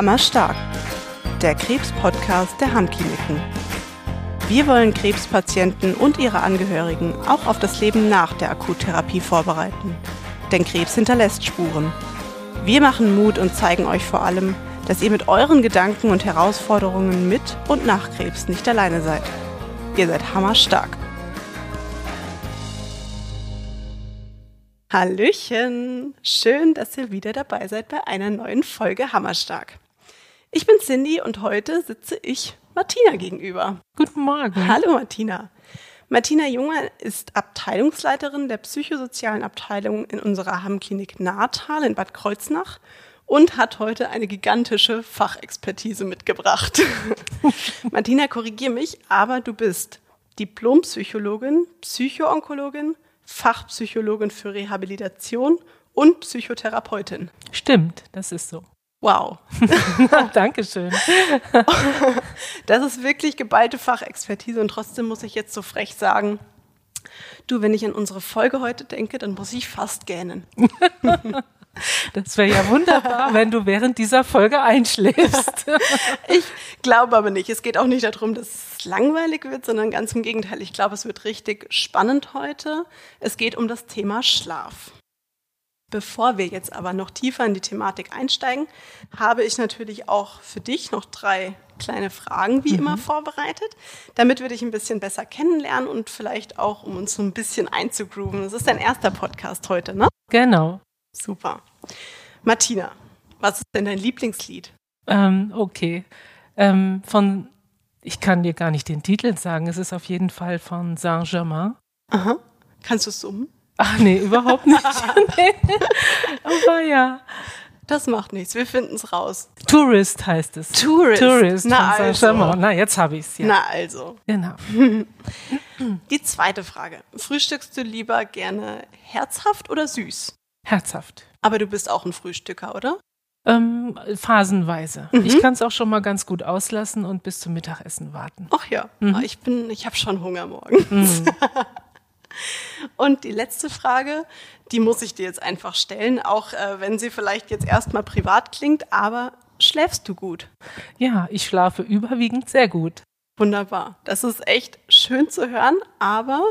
Hammerstark, der Krebs-Podcast der Hammkliniken. Wir wollen Krebspatienten und ihre Angehörigen auch auf das Leben nach der Akuttherapie vorbereiten. Denn Krebs hinterlässt Spuren. Wir machen Mut und zeigen euch vor allem, dass ihr mit euren Gedanken und Herausforderungen mit und nach Krebs nicht alleine seid. Ihr seid hammerstark. Hallöchen! Schön, dass ihr wieder dabei seid bei einer neuen Folge Hammerstark. Ich bin Cindy und heute sitze ich Martina gegenüber. Guten Morgen. Hallo Martina. Martina Junger ist Abteilungsleiterin der psychosozialen Abteilung in unserer Hammklinik Nahtal in Bad Kreuznach und hat heute eine gigantische Fachexpertise mitgebracht. Martina, korrigier mich, aber du bist Diplompsychologin, Psychoonkologin, Fachpsychologin für Rehabilitation und Psychotherapeutin. Stimmt, das ist so. Wow. Dankeschön. Das ist wirklich geballte Fachexpertise und trotzdem muss ich jetzt so frech sagen, du, wenn ich an unsere Folge heute denke, dann muss ich fast gähnen. Das wäre ja wunderbar, wenn du während dieser Folge einschläfst. Ich glaube aber nicht. Es geht auch nicht darum, dass es langweilig wird, sondern ganz im Gegenteil. Ich glaube, es wird richtig spannend heute. Es geht um das Thema Schlaf. Bevor wir jetzt aber noch tiefer in die Thematik einsteigen, habe ich natürlich auch für dich noch drei kleine Fragen, wie mhm. immer, vorbereitet, damit wir dich ein bisschen besser kennenlernen und vielleicht auch, um uns so ein bisschen einzugrooven. Das ist dein erster Podcast heute, ne? Genau. Super. Martina, was ist denn dein Lieblingslied? Ähm, okay. Ähm, von, ich kann dir gar nicht den Titel sagen, es ist auf jeden Fall von Saint-Germain. Aha. Kannst du es summen? Ach nee, überhaupt nicht. nee. Aber ja. Das macht nichts, wir finden es raus. Tourist heißt es. Tourist. Tourist Na also. Na, jetzt habe ich es ja. Na also. Genau. Die zweite Frage. Frühstückst du lieber gerne herzhaft oder süß? Herzhaft. Aber du bist auch ein Frühstücker, oder? Ähm, phasenweise. Mhm. Ich kann es auch schon mal ganz gut auslassen und bis zum Mittagessen warten. Ach ja, Mhm. ich bin, ich habe schon Hunger morgen. Mhm. Und die letzte Frage, die muss ich dir jetzt einfach stellen, auch äh, wenn sie vielleicht jetzt erstmal privat klingt, aber schläfst du gut? Ja, ich schlafe überwiegend sehr gut. Wunderbar. Das ist echt schön zu hören, aber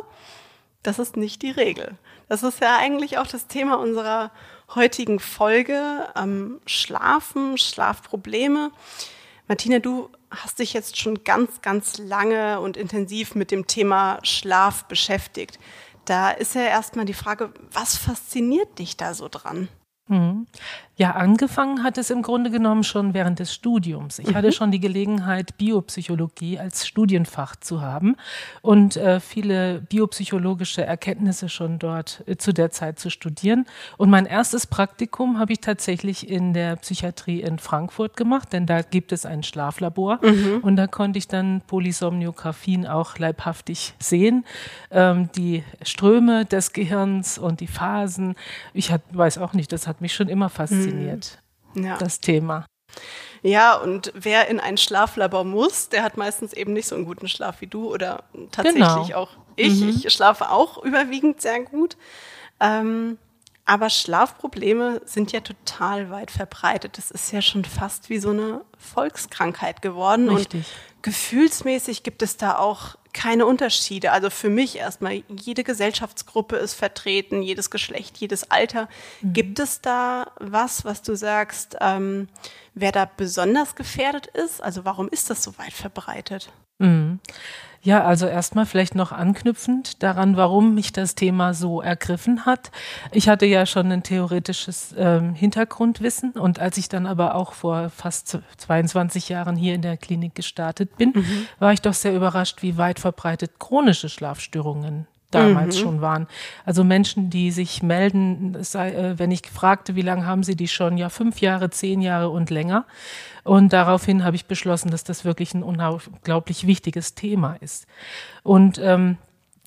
das ist nicht die Regel. Das ist ja eigentlich auch das Thema unserer heutigen Folge. Ähm, Schlafen, Schlafprobleme. Martina, du hast dich jetzt schon ganz, ganz lange und intensiv mit dem Thema Schlaf beschäftigt. Da ist ja erstmal die Frage, was fasziniert dich da so dran? Mhm. Ja, angefangen hat es im Grunde genommen schon während des Studiums. Ich hatte schon die Gelegenheit, Biopsychologie als Studienfach zu haben und äh, viele biopsychologische Erkenntnisse schon dort äh, zu der Zeit zu studieren. Und mein erstes Praktikum habe ich tatsächlich in der Psychiatrie in Frankfurt gemacht, denn da gibt es ein Schlaflabor und da konnte ich dann Polysomniographien auch leibhaftig sehen, ähm, die Ströme des Gehirns und die Phasen. Ich hat, weiß auch nicht, das hat mich schon immer fasziniert, Ja. das Thema. Ja, und wer in ein Schlaflabor muss, der hat meistens eben nicht so einen guten Schlaf wie du oder tatsächlich Genau. auch ich. Mhm. Ich schlafe auch überwiegend sehr gut. Ähm, aber Schlafprobleme sind ja total weit verbreitet. Das ist ja schon fast wie so eine Volkskrankheit geworden. Richtig. Und gefühlsmäßig gibt es da auch keine Unterschiede. Also für mich erstmal, jede Gesellschaftsgruppe ist vertreten, jedes Geschlecht, jedes Alter. Mhm. Gibt es da was, was du sagst, ähm, wer da besonders gefährdet ist? Also warum ist das so weit verbreitet? Mhm. Ja, also erstmal vielleicht noch anknüpfend daran, warum mich das Thema so ergriffen hat. Ich hatte ja schon ein theoretisches ähm, Hintergrundwissen und als ich dann aber auch vor fast 22 Jahren hier in der Klinik gestartet bin, war ich doch sehr überrascht, wie weit verbreitet chronische Schlafstörungen damals schon waren. Also Menschen, die sich melden, sei, äh, wenn ich fragte, wie lange haben sie die schon? Ja, fünf Jahre, zehn Jahre und länger. Und daraufhin habe ich beschlossen, dass das wirklich ein unglaublich wichtiges Thema ist. Und ähm,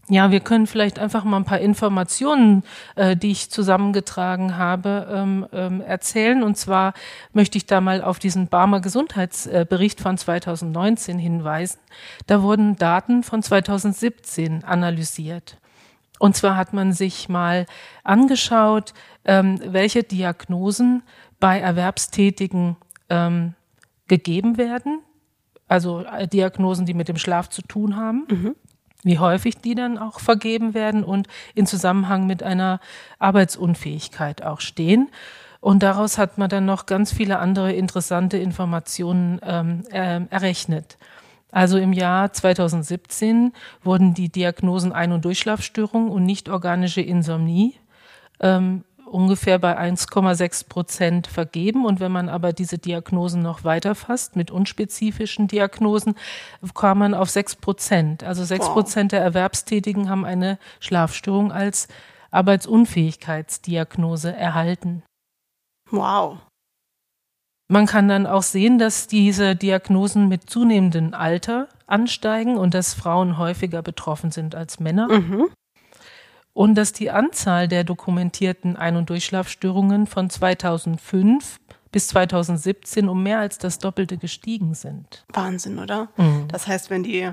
ja, wir können vielleicht einfach mal ein paar Informationen, äh, die ich zusammengetragen habe, ähm, ähm, erzählen. Und zwar möchte ich da mal auf diesen Barmer Gesundheitsbericht von 2019 hinweisen. Da wurden Daten von 2017 analysiert. Und zwar hat man sich mal angeschaut, ähm, welche Diagnosen bei Erwerbstätigen ähm, gegeben werden, also äh, Diagnosen, die mit dem Schlaf zu tun haben. Mhm wie häufig die dann auch vergeben werden und in Zusammenhang mit einer Arbeitsunfähigkeit auch stehen. Und daraus hat man dann noch ganz viele andere interessante Informationen ähm, äh, errechnet. Also im Jahr 2017 wurden die Diagnosen Ein- und Durchschlafstörung und nicht-organische Insomnie ähm, ungefähr bei 1,6 Prozent vergeben. Und wenn man aber diese Diagnosen noch weiter fasst mit unspezifischen Diagnosen, kam man auf 6 Prozent. Also 6 Prozent der Erwerbstätigen haben eine Schlafstörung als Arbeitsunfähigkeitsdiagnose erhalten. Wow. Man kann dann auch sehen, dass diese Diagnosen mit zunehmendem Alter ansteigen und dass Frauen häufiger betroffen sind als Männer. Mhm und dass die Anzahl der dokumentierten Ein- und Durchschlafstörungen von 2005 bis 2017 um mehr als das Doppelte gestiegen sind. Wahnsinn, oder? Mhm. Das heißt, wenn die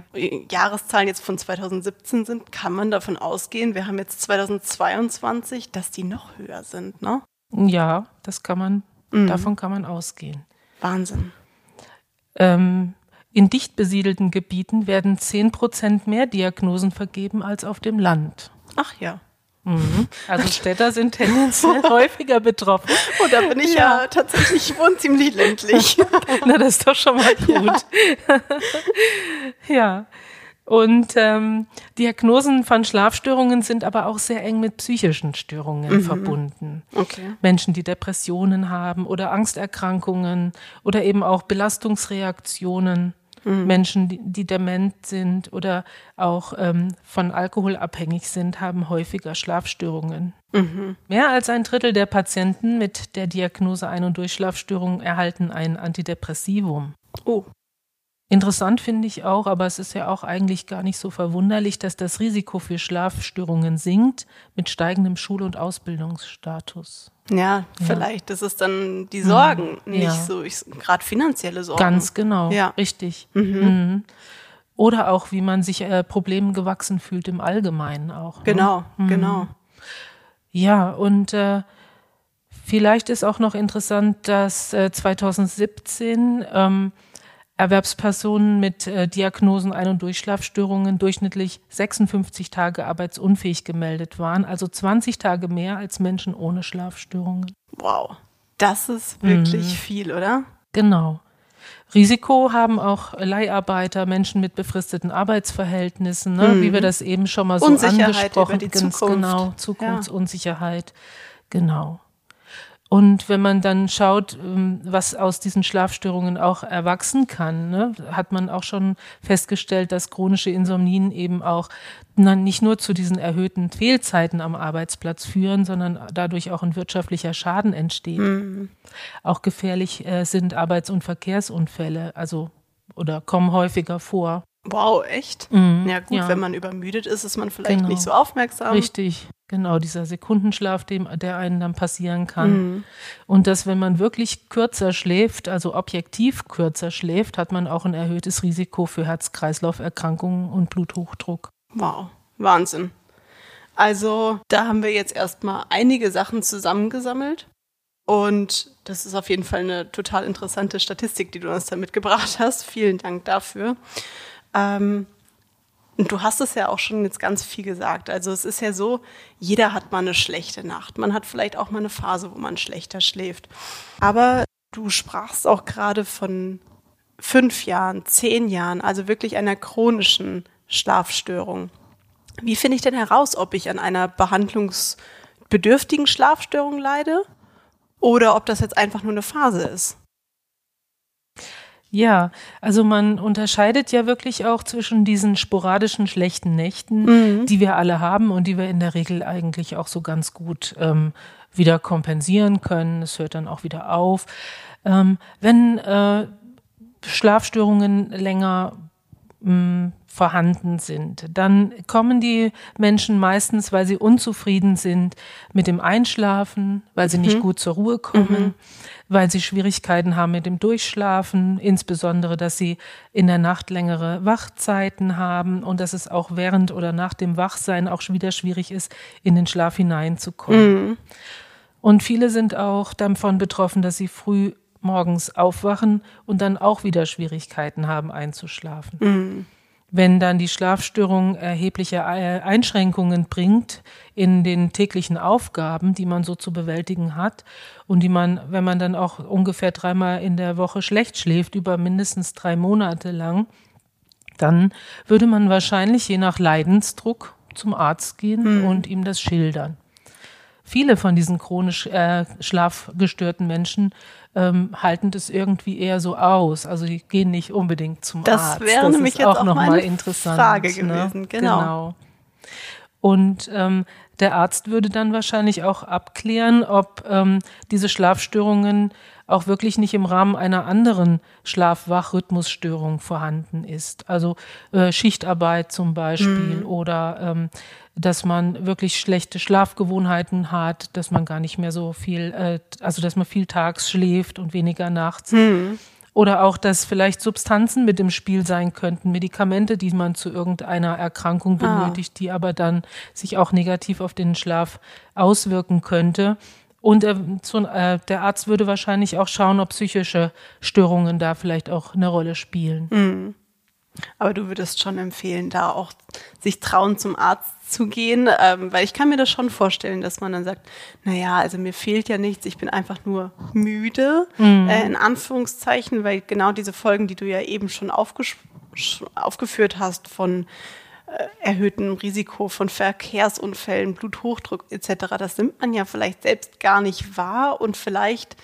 Jahreszahlen jetzt von 2017 sind, kann man davon ausgehen, wir haben jetzt 2022, dass die noch höher sind, ne? Ja, das kann man, mhm. davon kann man ausgehen. Wahnsinn. Ähm, in dicht besiedelten Gebieten werden 10 Prozent mehr Diagnosen vergeben als auf dem Land. Ach ja. Mhm. Also Städter sind tendenziell häufiger betroffen. Und da bin ich ja, ja tatsächlich wohn ziemlich ländlich. Na, das ist doch schon mal gut. Ja. ja. Und ähm, Diagnosen von Schlafstörungen sind aber auch sehr eng mit psychischen Störungen mhm. verbunden. Okay. Menschen, die Depressionen haben oder Angsterkrankungen oder eben auch Belastungsreaktionen Mhm. Menschen, die, die, dement sind oder auch ähm, von Alkohol abhängig sind, haben häufiger Schlafstörungen. Mhm. Mehr als ein Drittel der Patienten mit der Diagnose Ein- und Durchschlafstörungen erhalten ein Antidepressivum. Oh. Interessant finde ich auch, aber es ist ja auch eigentlich gar nicht so verwunderlich, dass das Risiko für Schlafstörungen sinkt mit steigendem Schul- und Ausbildungsstatus. Ja, vielleicht ist es dann die Sorgen, mhm. nicht ja. so gerade finanzielle Sorgen. Ganz genau, ja. richtig. Mhm. Mhm. Oder auch, wie man sich äh, Problemen gewachsen fühlt im Allgemeinen auch. Ne? Genau, ne? genau. Ja, und äh, vielleicht ist auch noch interessant, dass äh, 2017 ähm, Erwerbspersonen mit äh, Diagnosen Ein- und Durchschlafstörungen durchschnittlich 56 Tage arbeitsunfähig gemeldet waren, also 20 Tage mehr als Menschen ohne Schlafstörungen. Wow, das ist wirklich mhm. viel, oder? Genau. Risiko haben auch Leiharbeiter, Menschen mit befristeten Arbeitsverhältnissen, ne, mhm. wie wir das eben schon mal so angesprochen haben. Ganz genau, Zukunftsunsicherheit. Ja. Genau. Und wenn man dann schaut, ähm, was aus diesen Schlafstörungen auch erwachsen kann, ne, hat man auch schon festgestellt, dass chronische Insomnien eben auch nicht nur zu diesen erhöhten Fehlzeiten am Arbeitsplatz führen, sondern dadurch auch ein wirtschaftlicher Schaden entsteht. Mhm. Auch gefährlich äh, sind Arbeits- und Verkehrsunfälle, also oder kommen häufiger vor. Wow, echt? Mhm, ja gut, ja. wenn man übermüdet ist, ist man vielleicht genau. nicht so aufmerksam. Richtig, genau, dieser Sekundenschlaf, dem, der einen dann passieren kann. Mhm. Und dass, wenn man wirklich kürzer schläft, also objektiv kürzer schläft, hat man auch ein erhöhtes Risiko für Herz-Kreislauf-Erkrankungen und Bluthochdruck. Wow, Wahnsinn. Also da haben wir jetzt erstmal einige Sachen zusammengesammelt. Und das ist auf jeden Fall eine total interessante Statistik, die du uns da mitgebracht hast. Vielen Dank dafür. Ähm, und du hast es ja auch schon jetzt ganz viel gesagt. Also es ist ja so, jeder hat mal eine schlechte Nacht. Man hat vielleicht auch mal eine Phase, wo man schlechter schläft. Aber du sprachst auch gerade von fünf Jahren, zehn Jahren, also wirklich einer chronischen Schlafstörung. Wie finde ich denn heraus, ob ich an einer behandlungsbedürftigen Schlafstörung leide oder ob das jetzt einfach nur eine Phase ist? Ja, also man unterscheidet ja wirklich auch zwischen diesen sporadischen schlechten Nächten, mhm. die wir alle haben und die wir in der Regel eigentlich auch so ganz gut ähm, wieder kompensieren können. Es hört dann auch wieder auf. Ähm, wenn äh, Schlafstörungen länger mh, mm, vorhanden sind. Dann kommen die Menschen meistens, weil sie unzufrieden sind mit dem Einschlafen, weil sie mhm. nicht gut zur Ruhe kommen, mhm. Weil sie Schwierigkeiten haben mit dem Durchschlafen, insbesondere, dass sie in der Nacht längere Wachzeiten haben und dass es auch während oder nach dem Wachsein auch wieder schwierig ist, in den Schlaf hineinzukommen. Mhm. Und viele sind auch davon betroffen, dass sie früh morgens aufwachen und dann auch wieder Schwierigkeiten haben einzuschlafen. Mhm. Wenn dann die Schlafstörung erhebliche äh, Einschränkungen bringt in den täglichen Aufgaben, die man so zu bewältigen hat und die man, wenn man dann auch ungefähr dreimal in der Woche schlecht schläft, über mindestens drei Monate lang, dann würde man wahrscheinlich je nach Leidensdruck zum Arzt gehen mhm. und ihm das schildern. Viele von diesen chronisch äh, schlafgestörten Menschen ähm, halten das irgendwie eher so aus. Also die gehen nicht unbedingt zum das Arzt. Wäre das nämlich ist auch, auch noch mal interessant. Frage ne? gewesen, genau. genau. Und ähm, der Arzt würde dann wahrscheinlich auch abklären, ob ähm, diese Schlafstörungen auch wirklich nicht im Rahmen einer anderen Schlaf-Wach-Rhythmusstörung vorhanden ist. Also äh, Schichtarbeit zum Beispiel mhm. oder ähm, dass man wirklich schlechte Schlafgewohnheiten hat, dass man gar nicht mehr so viel, äh, also dass man viel tags schläft und weniger nachts. Mhm. Oder auch, dass vielleicht Substanzen mit im Spiel sein könnten, Medikamente, die man zu irgendeiner Erkrankung ah. benötigt, ah. die aber dann sich auch negativ auf den Schlaf auswirken könnte. Und äh, so, äh, der Arzt würde wahrscheinlich auch schauen, ob psychische Störungen da vielleicht auch eine Rolle spielen. Mhm. Aber du würdest schon empfehlen, da auch sich trauen, zum Arzt zu gehen, ähm, weil ich kann mir das schon vorstellen, dass man dann sagt, na ja, also mir fehlt ja nichts, ich bin einfach nur müde, mhm. äh, in Anführungszeichen, weil genau diese Folgen, die du ja eben schon aufgeführt hast von erhöhtem Risiko von Verkehrsunfällen, Bluthochdruck etc. Das nimmt man ja vielleicht selbst gar nicht wahr und vielleicht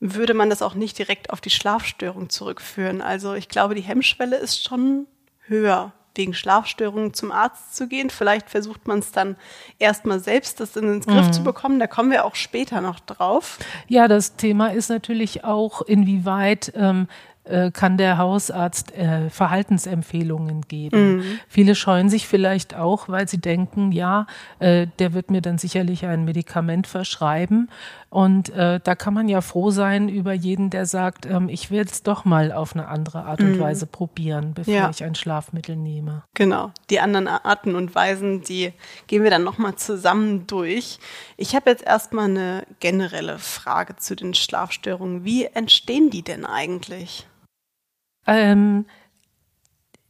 würde man das auch nicht direkt auf die Schlafstörung zurückführen. Also ich glaube, die Hemmschwelle ist schon höher, wegen Schlafstörungen zum Arzt zu gehen. Vielleicht versucht man es dann erstmal selbst, das in den Griff mhm. zu bekommen. Da kommen wir auch später noch drauf. Ja, das Thema ist natürlich auch, inwieweit ähm, äh, kann der Hausarzt äh, Verhaltensempfehlungen geben. Mhm. Viele scheuen sich vielleicht auch, weil sie denken, ja, äh, der wird mir dann sicherlich ein Medikament verschreiben. Und äh, da kann man ja froh sein über jeden, der sagt, ähm, ich will es doch mal auf eine andere Art und mhm. Weise probieren, bevor ja. ich ein Schlafmittel nehme. Genau. Die anderen Arten und Weisen, die gehen wir dann nochmal zusammen durch. Ich habe jetzt erstmal eine generelle Frage zu den Schlafstörungen. Wie entstehen die denn eigentlich? Ähm,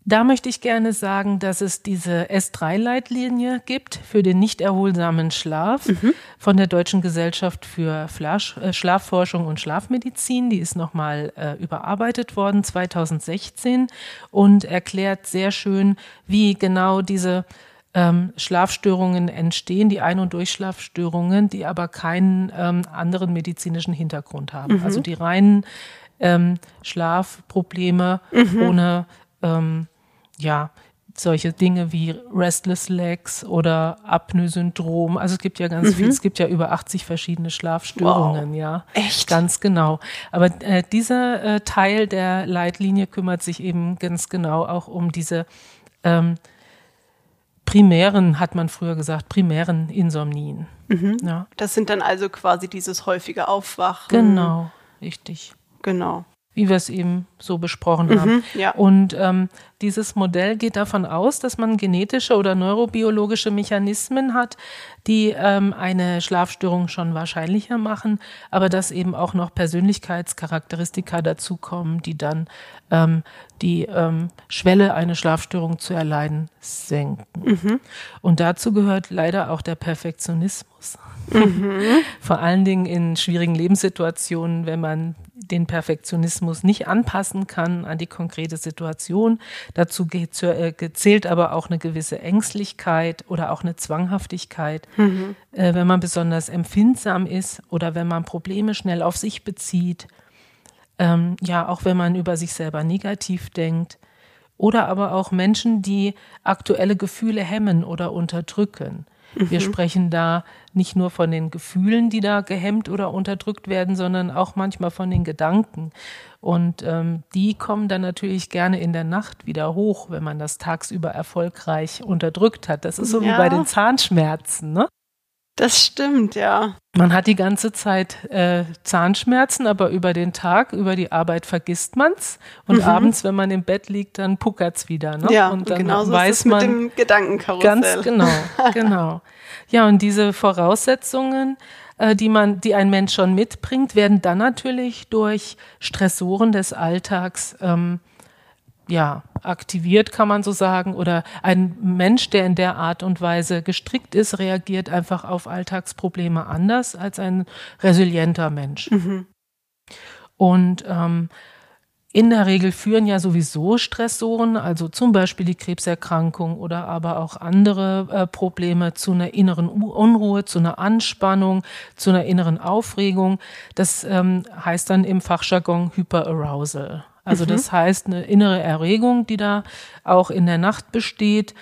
da möchte ich gerne sagen, dass es diese S3-Leitlinie gibt für den nicht erholsamen Schlaf mhm. von der Deutschen Gesellschaft für Flasch, äh, Schlafforschung und Schlafmedizin. Die ist nochmal äh, überarbeitet worden 2016 und erklärt sehr schön, wie genau diese ähm, Schlafstörungen entstehen, die Ein- und Durchschlafstörungen, die aber keinen ähm, anderen medizinischen Hintergrund haben. Mhm. Also die reinen ähm, Schlafprobleme mhm. ohne ähm, ja solche Dinge wie Restless Legs oder Apnoe-Syndrom. Also es gibt ja ganz mhm. viel, es gibt ja über 80 verschiedene Schlafstörungen, wow. ja. Echt? Ganz genau. Aber äh, dieser äh, Teil der Leitlinie kümmert sich eben ganz genau auch um diese ähm, primären, hat man früher gesagt, primären Insomnien. Mhm. Ja. Das sind dann also quasi dieses häufige Aufwachen. Genau, richtig. Genau. Wie wir es eben so besprochen mhm, haben. Ja. Und ähm, dieses Modell geht davon aus, dass man genetische oder neurobiologische Mechanismen hat, die ähm, eine Schlafstörung schon wahrscheinlicher machen, aber dass eben auch noch Persönlichkeitscharakteristika dazukommen, die dann ähm, die ähm, Schwelle, eine Schlafstörung zu erleiden, senken. Mhm. Und dazu gehört leider auch der Perfektionismus. Mhm. Vor allen Dingen in schwierigen Lebenssituationen, wenn man den Perfektionismus nicht anpassen kann an die konkrete Situation. Dazu äh, zählt aber auch eine gewisse Ängstlichkeit oder auch eine Zwanghaftigkeit. Mhm. Äh, wenn man besonders empfindsam ist oder wenn man Probleme schnell auf sich bezieht. Ähm, ja, auch wenn man über sich selber negativ denkt. Oder aber auch Menschen, die aktuelle Gefühle hemmen oder unterdrücken. Wir mhm. sprechen da nicht nur von den Gefühlen, die da gehemmt oder unterdrückt werden, sondern auch manchmal von den Gedanken. Und ähm, die kommen dann natürlich gerne in der Nacht wieder hoch, wenn man das tagsüber erfolgreich unterdrückt hat. Das ist so ja. wie bei den Zahnschmerzen. Ne? Das stimmt, ja. Man hat die ganze Zeit äh, Zahnschmerzen, aber über den Tag, über die Arbeit vergisst man's. Und mhm. abends, wenn man im Bett liegt, dann puckert's wieder. Ne? Ja, und dann genauso weiß ist es man, mit dem Gedankenkarussell. Ganz genau, genau. Ja, und diese Voraussetzungen, äh, die man, die ein Mensch schon mitbringt, werden dann natürlich durch Stressoren des Alltags ähm, ja, aktiviert, kann man so sagen, oder ein Mensch, der in der Art und Weise gestrickt ist, reagiert einfach auf Alltagsprobleme anders als ein resilienter Mensch. Mhm. Und ähm, in der Regel führen ja sowieso Stressoren, also zum Beispiel die Krebserkrankung oder aber auch andere äh, Probleme zu einer inneren Unruhe, zu einer Anspannung, zu einer inneren Aufregung. Das ähm, heißt dann im Fachjargon Hyperarousal. Also mhm. das heißt eine innere Erregung, die da auch in der Nacht besteht.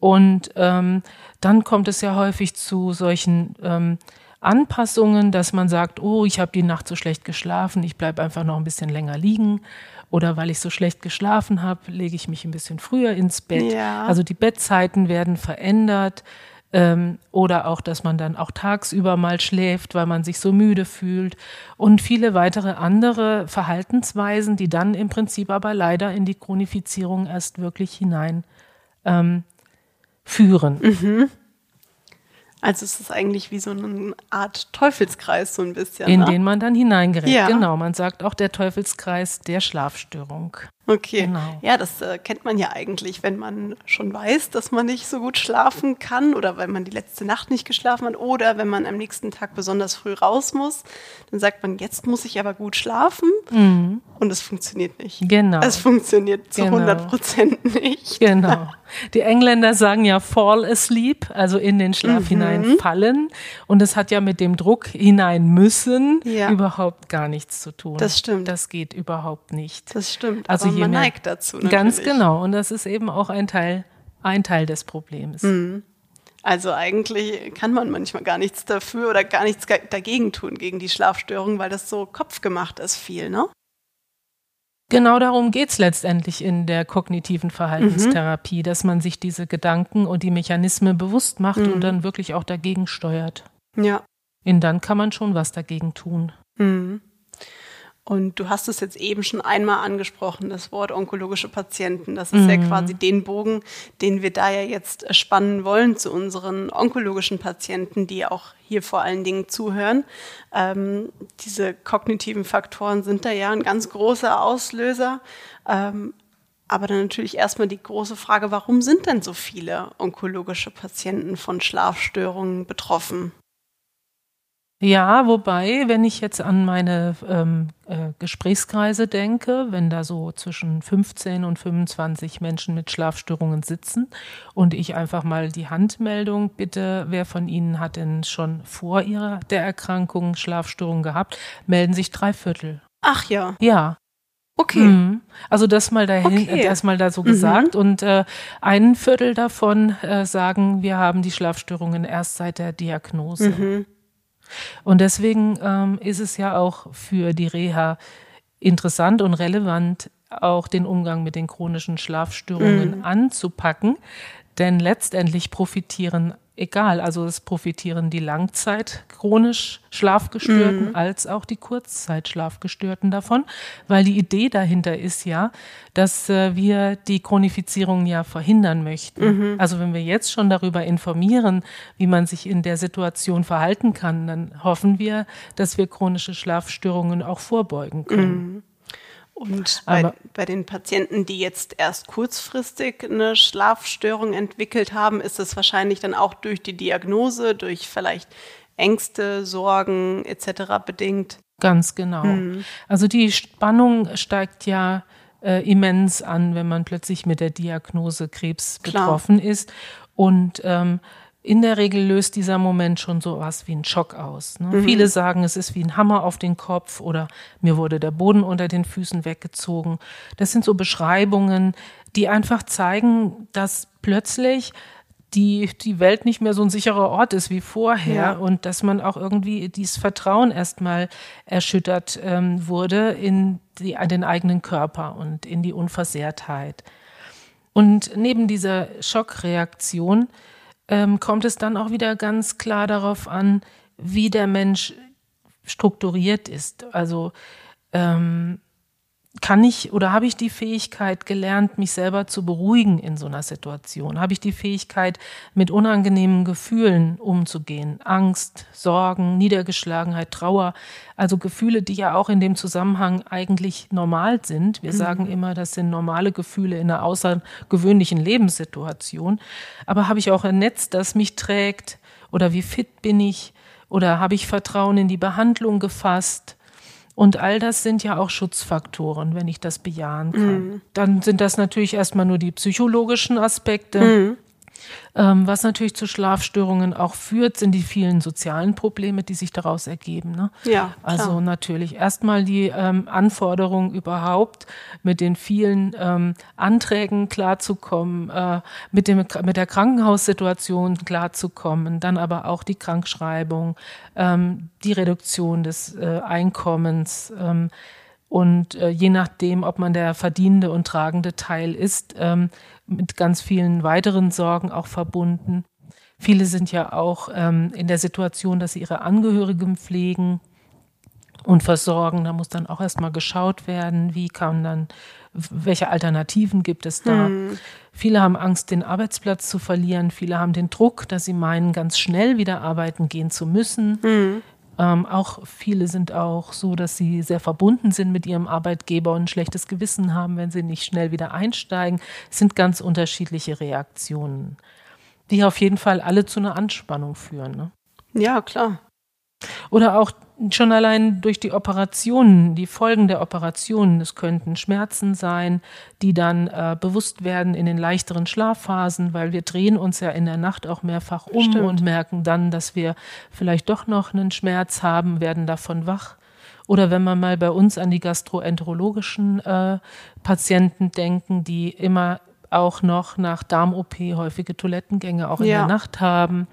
Und ähm, dann kommt es ja häufig zu solchen ähm, Anpassungen, dass man sagt, oh, ich habe die Nacht so schlecht geschlafen, ich bleibe einfach noch ein bisschen länger liegen. Oder weil ich so schlecht geschlafen habe, lege ich mich ein bisschen früher ins Bett. Ja. Also die Bettzeiten werden verändert. Ähm, oder auch, dass man dann auch tagsüber mal schläft, weil man sich so müde fühlt und viele weitere andere Verhaltensweisen, die dann im Prinzip aber leider in die Chronifizierung erst wirklich hinein ähm, führen. Mhm. Also es ist eigentlich wie so eine Art Teufelskreis so ein bisschen. In ne? den man dann hineingerät. Ja. Genau, man sagt auch der Teufelskreis der Schlafstörung. Okay. Genau. Ja, das äh, kennt man ja eigentlich, wenn man schon weiß, dass man nicht so gut schlafen kann oder wenn man die letzte Nacht nicht geschlafen hat oder wenn man am nächsten Tag besonders früh raus muss, dann sagt man, jetzt muss ich aber gut schlafen mhm. und es funktioniert nicht. Genau. Es funktioniert zu genau. 100 Prozent nicht. Genau. Die Engländer sagen ja fall asleep, also in den Schlaf mhm. hineinfallen und es hat ja mit dem Druck hinein müssen ja. überhaupt gar nichts zu tun. Das stimmt. Das geht überhaupt nicht. Das stimmt. Also man mehr, neigt dazu. Natürlich. Ganz genau. Und das ist eben auch ein Teil, ein Teil des Problems. Mhm. Also eigentlich kann man manchmal gar nichts dafür oder gar nichts dagegen tun, gegen die Schlafstörung, weil das so kopfgemacht ist viel, ne? Genau darum geht es letztendlich in der kognitiven Verhaltenstherapie, mhm. dass man sich diese Gedanken und die Mechanismen bewusst macht mhm. und dann wirklich auch dagegen steuert. Ja. Und dann kann man schon was dagegen tun. Mhm. Und du hast es jetzt eben schon einmal angesprochen, das Wort onkologische Patienten. Das ist mhm. ja quasi den Bogen, den wir da ja jetzt spannen wollen zu unseren onkologischen Patienten, die auch hier vor allen Dingen zuhören. Ähm, diese kognitiven Faktoren sind da ja ein ganz großer Auslöser. Ähm, aber dann natürlich erstmal die große Frage, warum sind denn so viele onkologische Patienten von Schlafstörungen betroffen? Ja, wobei, wenn ich jetzt an meine ähm, äh, Gesprächskreise denke, wenn da so zwischen 15 und 25 Menschen mit Schlafstörungen sitzen und ich einfach mal die Handmeldung bitte, wer von Ihnen hat denn schon vor ihrer der Erkrankung Schlafstörungen gehabt, melden sich drei Viertel. Ach ja. Ja. Okay. Mhm. Also das mal dahin, okay. das mal da so mhm. gesagt. Und äh, ein Viertel davon äh, sagen, wir haben die Schlafstörungen erst seit der Diagnose. Mhm. Und deswegen ähm, ist es ja auch für die Reha interessant und relevant, auch den Umgang mit den chronischen Schlafstörungen mhm. anzupacken. Denn letztendlich profitieren egal. Also es profitieren die Langzeit chronisch Schlafgestörten mhm. als auch die Kurzzeit Schlafgestörten davon, weil die Idee dahinter ist ja, dass äh, wir die Chronifizierung ja verhindern möchten. Mhm. Also wenn wir jetzt schon darüber informieren, wie man sich in der Situation verhalten kann, dann hoffen wir, dass wir chronische Schlafstörungen auch vorbeugen können. Mhm. Und bei, bei, den Patienten, die jetzt erst kurzfristig eine Schlafstörung entwickelt haben, ist es wahrscheinlich dann auch durch die Diagnose, durch vielleicht Ängste, Sorgen etc. bedingt. Ganz genau. Hm. Also die Spannung steigt ja äh, immens an, wenn man plötzlich mit der Diagnose Krebs Klar. betroffen ist. Und ähm, in der Regel löst dieser Moment schon so was wie ein Schock aus. Ne? Mhm. Viele sagen, es ist wie ein Hammer auf den Kopf oder mir wurde der Boden unter den Füßen weggezogen. Das sind so Beschreibungen, die einfach zeigen, dass plötzlich die, die Welt nicht mehr so ein sicherer Ort ist wie vorher ja. und dass man auch irgendwie dieses Vertrauen erstmal erschüttert ähm, wurde in die, den eigenen Körper und in die Unversehrtheit. Und neben dieser Schockreaktion ähm, kommt es dann auch wieder ganz klar darauf an, wie der Mensch strukturiert ist. Also ähm, kann ich oder habe ich die Fähigkeit gelernt, mich selber zu beruhigen in so einer Situation? Habe ich die Fähigkeit, mit unangenehmen Gefühlen umzugehen? Angst, Sorgen, Niedergeschlagenheit, Trauer. Also Gefühle, die ja auch in dem Zusammenhang eigentlich normal sind. Wir mhm. sagen immer, das sind normale Gefühle in einer außergewöhnlichen Lebenssituation. Aber habe ich auch ein Netz, das mich trägt? Oder wie fit bin ich? Oder habe ich Vertrauen in die Behandlung gefasst? Und all das sind ja auch Schutzfaktoren, wenn ich das bejahen kann. Mhm. Dann sind das natürlich erstmal nur die psychologischen Aspekte. Mhm. Ähm, was natürlich zu Schlafstörungen auch führt, sind die vielen sozialen Probleme, die sich daraus ergeben. Ne? Ja, also klar. natürlich erstmal die ähm, Anforderung überhaupt, mit den vielen ähm, Anträgen klarzukommen, äh, mit, dem, mit der Krankenhaussituation klarzukommen, dann aber auch die Krankschreibung, ähm, die Reduktion des äh, Einkommens. Ähm, und äh, je nachdem, ob man der verdienende und tragende Teil ist, ähm, mit ganz vielen weiteren Sorgen auch verbunden. Viele sind ja auch ähm, in der Situation, dass sie ihre Angehörigen pflegen und versorgen. Da muss dann auch erstmal geschaut werden, wie kann dann, welche Alternativen gibt es da. Hm. Viele haben Angst, den Arbeitsplatz zu verlieren. Viele haben den Druck, dass sie meinen, ganz schnell wieder arbeiten gehen zu müssen. Hm. Ähm, auch viele sind auch so, dass sie sehr verbunden sind mit ihrem Arbeitgeber und ein schlechtes Gewissen haben, wenn sie nicht schnell wieder einsteigen. Es sind ganz unterschiedliche Reaktionen, die auf jeden Fall alle zu einer Anspannung führen. Ne? Ja, klar. Oder auch schon allein durch die Operationen, die Folgen der Operationen. Es könnten Schmerzen sein, die dann äh, bewusst werden in den leichteren Schlafphasen, weil wir drehen uns ja in der Nacht auch mehrfach um Stimmt. und merken dann, dass wir vielleicht doch noch einen Schmerz haben, werden davon wach. Oder wenn man mal bei uns an die gastroenterologischen äh, Patienten denken, die immer auch noch nach Darm-OP häufige Toilettengänge auch in ja. der Nacht haben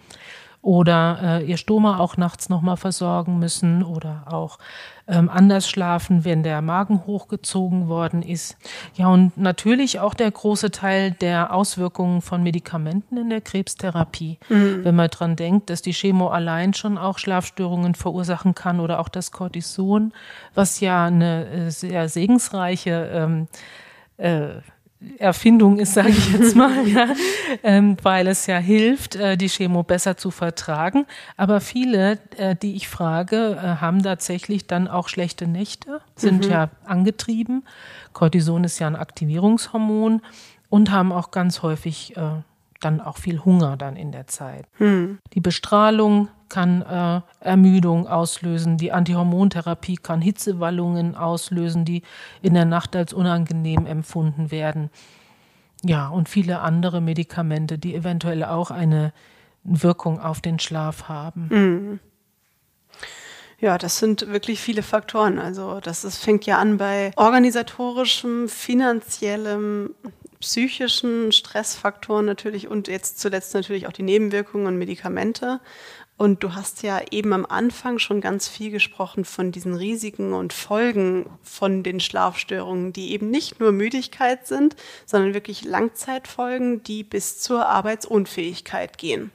oder äh, ihr Stoma auch nachts nochmal versorgen müssen oder auch ähm, anders schlafen, wenn der Magen hochgezogen worden ist. Ja, und natürlich auch der große Teil der Auswirkungen von Medikamenten in der Krebstherapie. Mhm. Wenn man dran denkt, dass die Chemo allein schon auch Schlafstörungen verursachen kann oder auch das Cortison, was ja eine äh, sehr segensreiche ähm, äh, Erfindung ist, sage ich jetzt mal, ja, ähm, weil es ja hilft, äh, die Chemo besser zu vertragen. Aber viele, äh, die ich frage, äh, haben tatsächlich dann auch schlechte Nächte, sind mhm. ja angetrieben. Cortison ist ja ein Aktivierungshormon und haben auch ganz häufig äh, dann auch viel Hunger dann in der Zeit. Mhm. Die Bestrahlung kann äh, Ermüdung auslösen. Die Antihormontherapie kann Hitzewallungen auslösen, die in der Nacht als unangenehm empfunden werden. Ja, und viele andere Medikamente, die eventuell auch eine Wirkung auf den Schlaf haben. Mhm. Ja, das sind wirklich viele Faktoren. Also das ist, fängt ja an bei organisatorischem, finanziellem, psychischen Stressfaktoren natürlich und jetzt zuletzt natürlich auch die Nebenwirkungen und Medikamente. Und du hast ja eben am Anfang schon ganz viel gesprochen von diesen Risiken und Folgen von den Schlafstörungen, die eben nicht nur Müdigkeit sind, sondern wirklich Langzeitfolgen, die bis zur Arbeitsunfähigkeit gehen.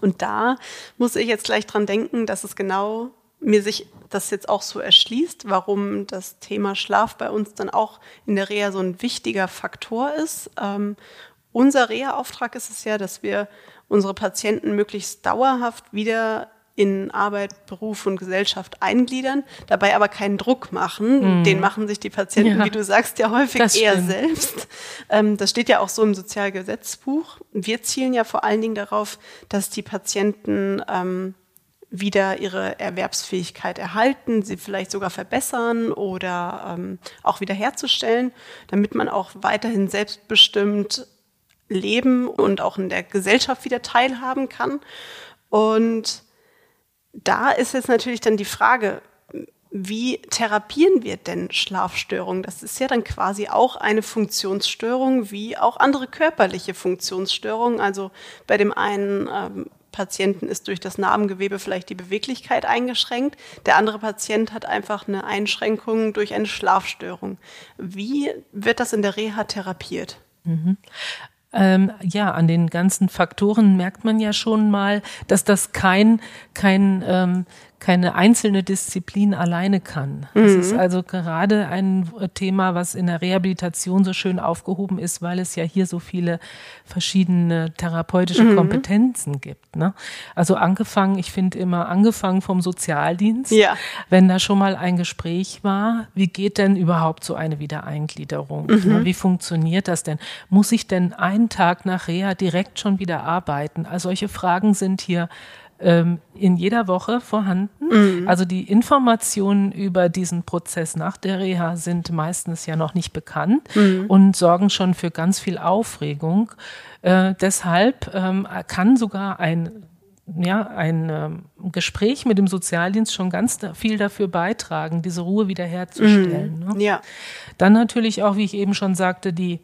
Und da muss ich jetzt gleich dran denken, dass es genau mir sich das jetzt auch so erschließt, warum das Thema Schlaf bei uns dann auch in der Reha so ein wichtiger Faktor ist. Ähm, unser Reha-Auftrag ist es ja, dass wir unsere Patienten möglichst dauerhaft wieder in Arbeit, Beruf und Gesellschaft eingliedern, dabei aber keinen Druck machen. Mhm. Den machen sich die Patienten, ja, wie du sagst, ja häufig eher selbst. Ähm, das steht ja auch so im Sozialgesetzbuch. Wir zielen ja vor allen Dingen darauf, dass die Patienten ähm, wieder ihre Erwerbsfähigkeit erhalten, sie vielleicht sogar verbessern oder ähm, auch wiederherzustellen, damit man auch weiterhin selbstbestimmt leben und auch in der Gesellschaft wieder teilhaben kann. Und da ist jetzt natürlich dann die Frage, wie therapieren wir denn Schlafstörungen? Das ist ja dann quasi auch eine Funktionsstörung wie auch andere körperliche Funktionsstörungen. Also bei dem einen ähm, Patienten ist durch das Narbengewebe vielleicht die Beweglichkeit eingeschränkt. Der andere Patient hat einfach eine Einschränkung durch eine Schlafstörung. Wie wird das in der Reha therapiert? Mhm. ähm, ja, an den ganzen Faktoren merkt man ja schon mal, dass das kein, kein ähm, keine einzelne Disziplin alleine kann. Das mhm. ist also gerade ein Thema, was in der Rehabilitation so schön aufgehoben ist, weil es ja hier so viele verschiedene therapeutische mhm. Kompetenzen gibt. Ne? Also angefangen, ich finde immer angefangen vom Sozialdienst, ja. wenn da schon mal ein Gespräch war, wie geht denn überhaupt so eine Wiedereingliederung? Mhm. Ne? Wie funktioniert das denn? Muss ich denn einen Tag nach Reha direkt schon wieder arbeiten? Also solche Fragen sind hier ähm, in jeder Woche vorhanden. Mhm. Also die Informationen über diesen Prozess nach der Reha sind meistens ja noch nicht bekannt mhm. und sorgen schon für ganz viel Aufregung. Äh, deshalb ähm, kann sogar ein ja, ein ähm, Gespräch mit dem Sozialdienst schon ganz da, viel dafür beitragen, diese Ruhe wiederherzustellen. Mhm. Ne? Ja. Dann natürlich auch, wie ich eben schon sagte, die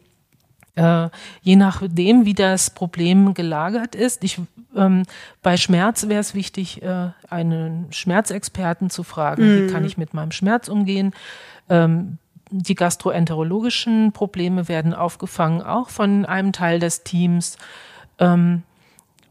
äh, je nachdem, wie das Problem gelagert ist. Ich, ähm, bei Schmerz wäre es wichtig, äh, einen Schmerzexperten zu fragen, mhm. wie kann ich mit meinem Schmerz umgehen. Ähm, die gastroenterologischen Probleme werden aufgefangen, auch von einem Teil des Teams. Ähm,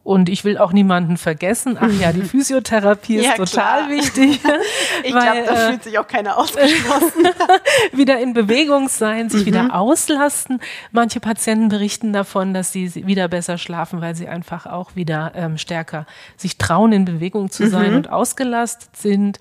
und ich will auch niemanden vergessen. Ach ja, die Physiotherapie ist ja, total wichtig. ich glaube, da äh, fühlt sich auch keiner ausgeschlossen. wieder in Bewegung sein, sich mhm. wieder auslasten. Manche Patienten berichten davon, dass sie wieder besser schlafen, weil sie einfach auch wieder ähm, stärker sich trauen, in Bewegung zu sein mhm. und ausgelastet sind.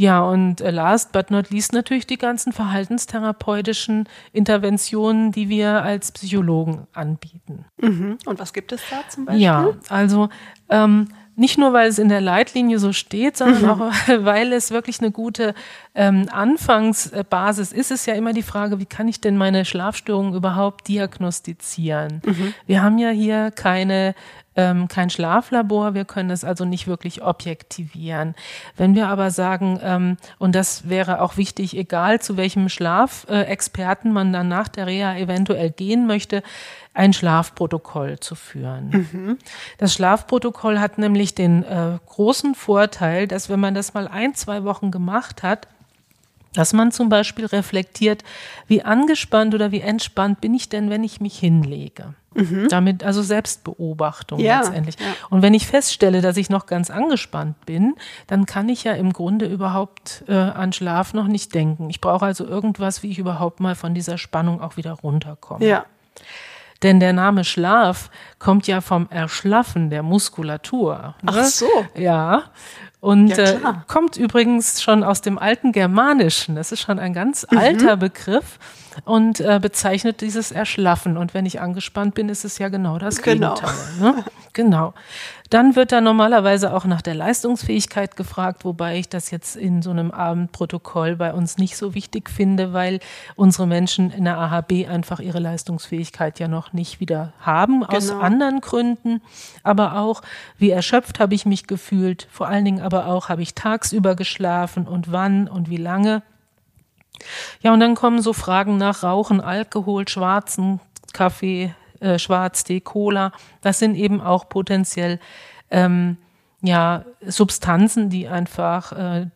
Ja, und äh, last but not least natürlich die ganzen verhaltenstherapeutischen Interventionen, die wir als Psychologen anbieten. Mhm. Und was gibt es da zum Beispiel? Ja, also ähm, nicht nur, weil es in der Leitlinie so steht, sondern mhm. auch, weil es wirklich eine gute ähm, Anfangsbasis ist. Es ja immer die Frage, wie kann ich denn meine Schlafstörungen überhaupt diagnostizieren? Mhm. Wir haben ja hier keine ähm, kein Schlaflabor, wir können es also nicht wirklich objektivieren. Wenn wir aber sagen, ähm, und das wäre auch wichtig, egal zu welchem Schlafexperten man dann nach der Reha eventuell gehen möchte, ein Schlafprotokoll zu führen. Mhm. Das Schlafprotokoll hat nämlich den äh, großen Vorteil, dass wenn man das mal ein, zwei Wochen gemacht hat, dass man zum Beispiel reflektiert, wie angespannt oder wie entspannt bin ich denn, wenn ich mich hinlege. Mhm. Damit, also Selbstbeobachtung ja, letztendlich. Ja. Und wenn ich feststelle, dass ich noch ganz angespannt bin, dann kann ich ja im Grunde überhaupt äh, an Schlaf noch nicht denken. Ich brauche also irgendwas, wie ich überhaupt mal von dieser Spannung auch wieder runterkomme. Ja. Denn der Name Schlaf kommt ja vom Erschlaffen der Muskulatur. Ne? Ach so. Ja. Und ja, äh, kommt übrigens schon aus dem alten Germanischen. Das ist schon ein ganz mhm. alter Begriff und äh, bezeichnet dieses Erschlaffen. Und wenn ich angespannt bin, ist es ja genau das genau. Gegenteil. Ne? genau. Dann wird da normalerweise auch nach der Leistungsfähigkeit gefragt, wobei ich das jetzt in so einem Abendprotokoll bei uns nicht so wichtig finde, weil unsere Menschen in der AHB einfach ihre Leistungsfähigkeit ja noch nicht wieder haben, genau. aus anderen Gründen. Aber auch, wie erschöpft habe ich mich gefühlt, vor allen Dingen aber auch, habe ich tagsüber geschlafen und wann und wie lange. Ja, und dann kommen so Fragen nach Rauchen, Alkohol, schwarzen Kaffee, äh, Schwarztee, Cola. Das sind eben auch potenziell ähm, ja Substanzen, die einfach äh,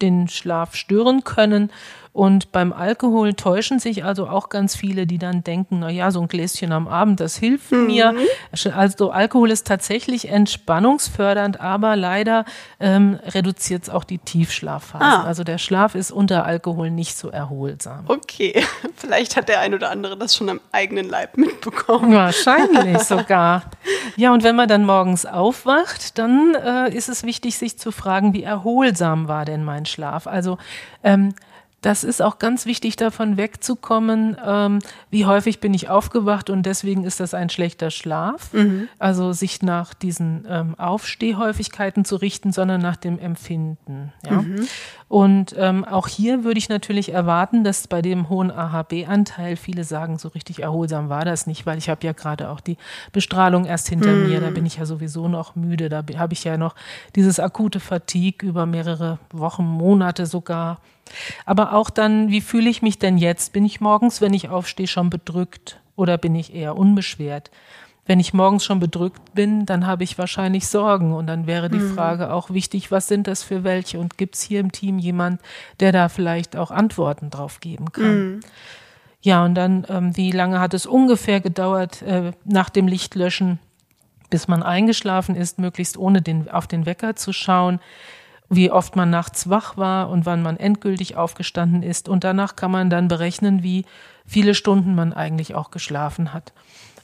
den Schlaf stören können. Und beim Alkohol täuschen sich also auch ganz viele, die dann denken, na ja, so ein Gläschen am Abend, das hilft mhm. mir. Also Alkohol ist tatsächlich entspannungsfördernd, aber leider ähm, reduziert es auch die Tiefschlafphasen. Ah. Also der Schlaf ist unter Alkohol nicht so erholsam. Okay, vielleicht hat der ein oder andere das schon am eigenen Leib mitbekommen. Wahrscheinlich sogar. Ja, und wenn man dann morgens aufwacht, dann äh, ist es wichtig, sich zu fragen, wie erholsam war denn mein Schlaf? Also ähm, das ist auch ganz wichtig, davon wegzukommen, ähm, wie häufig bin ich aufgewacht und deswegen ist das ein schlechter Schlaf. Mhm. Also sich nach diesen ähm, Aufstehhäufigkeiten zu richten, sondern nach dem Empfinden. Ja? Mhm. Und ähm, auch hier würde ich natürlich erwarten, dass bei dem hohen AHB-Anteil viele sagen, so richtig erholsam war das nicht, weil ich habe ja gerade auch die Bestrahlung erst hinter mhm. mir, da bin ich ja sowieso noch müde, da habe ich ja noch dieses akute Fatigue über mehrere Wochen, Monate sogar. Aber auch dann, wie fühle ich mich denn jetzt? Bin ich morgens, wenn ich aufstehe, schon bedrückt oder bin ich eher unbeschwert? Wenn ich morgens schon bedrückt bin, dann habe ich wahrscheinlich Sorgen und dann wäre die mhm. Frage auch wichtig, was sind das für welche und gibt es hier im Team jemand, der da vielleicht auch Antworten drauf geben kann? Mhm. Ja, und dann, ähm, wie lange hat es ungefähr gedauert äh, nach dem Lichtlöschen, bis man eingeschlafen ist, möglichst ohne den, auf den Wecker zu schauen, wie oft man nachts wach war und wann man endgültig aufgestanden ist. Und danach kann man dann berechnen, wie viele Stunden man eigentlich auch geschlafen hat.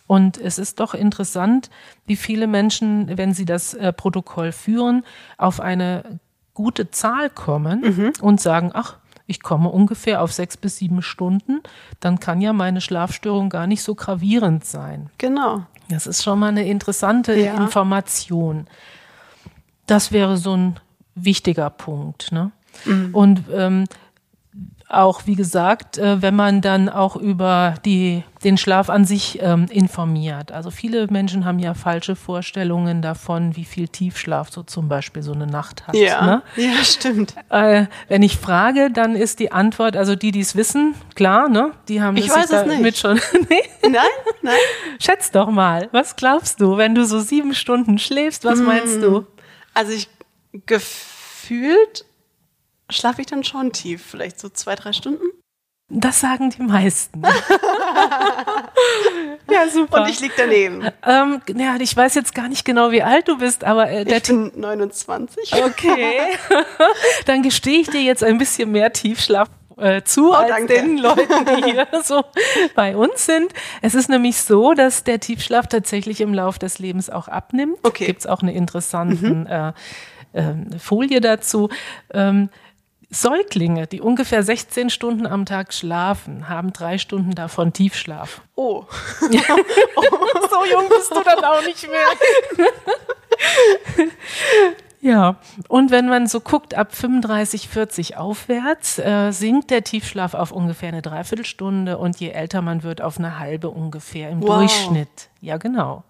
Und es ist doch interessant, wie viele Menschen, wenn sie das äh, Protokoll führen, auf eine gute Zahl kommen mhm. und sagen, ach, ich komme ungefähr auf sechs bis sieben Stunden, dann kann ja meine Schlafstörung gar nicht so gravierend sein. Genau. Das ist schon mal eine interessante ja. Information. Das wäre so ein wichtiger Punkt. Ne? Mhm. Und ähm, auch, wie gesagt, äh, wenn man dann auch über die, den Schlaf an sich ähm, informiert. Also viele Menschen haben ja falsche Vorstellungen davon, wie viel Tiefschlaf so zum Beispiel so eine Nacht hat. Ja, ne? ja stimmt. Äh, wenn ich frage, dann ist die Antwort, also die, die es wissen, klar, ne? Die haben ich weiß es damit schon. nee? Nein, nein. Schätz doch mal, was glaubst du, wenn du so sieben Stunden schläfst, was meinst hm. du? Also ich gefühlt schlafe ich dann schon tief, vielleicht so zwei, drei Stunden. Das sagen die meisten. ja, super. Und ich liege daneben. Ähm, ja, ich weiß jetzt gar nicht genau, wie alt du bist, aber äh, der ich bin 29. Okay. Dann gestehe ich dir jetzt ein bisschen mehr Tiefschlaf äh, zu oh, als danke. den Leuten, die hier so bei uns sind. Es ist nämlich so, dass der Tiefschlaf tatsächlich im Lauf des Lebens auch abnimmt. Okay. Gibt es auch eine interessante mhm. äh, Folie dazu. Ähm, Säuglinge, die ungefähr 16 Stunden am Tag schlafen, haben drei Stunden davon Tiefschlaf. Oh. oh. so jung bist du dann auch nicht mehr. ja, und wenn man so guckt, ab 35, 40 aufwärts, äh, sinkt der Tiefschlaf auf ungefähr eine Dreiviertelstunde und je älter man wird, auf eine halbe ungefähr im wow. Durchschnitt. Ja, genau.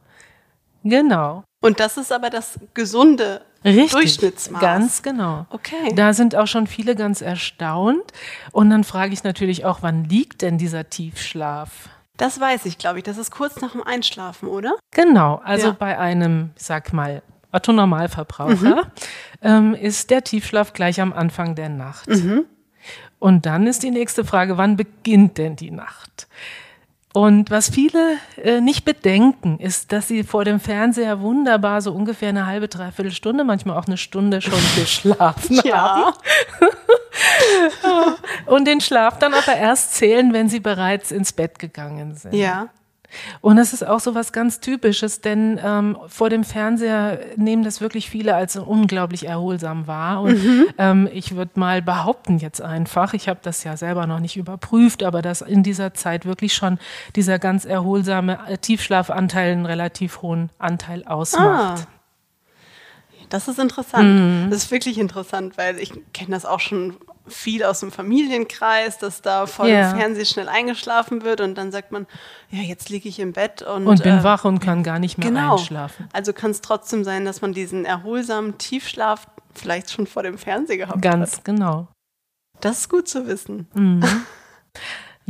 Genau. Und das ist aber das gesunde Richtig, Durchschnittsmaß. Ganz genau. Okay. Da sind auch schon viele ganz erstaunt. Und dann frage ich natürlich auch, wann liegt denn dieser Tiefschlaf? Das weiß ich, glaube ich. Das ist kurz nach dem Einschlafen, oder? Genau. Also ja. bei einem, sag mal, Otto Normalverbraucher mhm. ähm, ist der Tiefschlaf gleich am Anfang der Nacht. Mhm. Und dann ist die nächste Frage, wann beginnt denn die Nacht? Und was viele äh, nicht bedenken, ist, dass sie vor dem Fernseher wunderbar so ungefähr eine halbe, dreiviertel Stunde, manchmal auch eine Stunde schon geschlafen haben. Und den Schlaf dann aber erst zählen, wenn sie bereits ins Bett gegangen sind. Ja. Und das ist auch so was ganz Typisches, denn ähm, vor dem Fernseher nehmen das wirklich viele als unglaublich erholsam wahr. Und mhm. ähm, ich würde mal behaupten jetzt einfach, ich habe das ja selber noch nicht überprüft, aber dass in dieser Zeit wirklich schon dieser ganz erholsame Tiefschlafanteil einen relativ hohen Anteil ausmacht. Ah. Das ist interessant. Mhm. Das ist wirklich interessant, weil ich kenne das auch schon viel aus dem Familienkreis, dass da vor yeah. dem Fernseher schnell eingeschlafen wird und dann sagt man, ja, jetzt liege ich im Bett und, und bin äh, wach und kann gar nicht mehr genau. einschlafen. Also kann es trotzdem sein, dass man diesen erholsamen Tiefschlaf vielleicht schon vor dem Fernseher gehabt Ganz hat. Ganz genau. Das ist gut zu wissen. Mhm.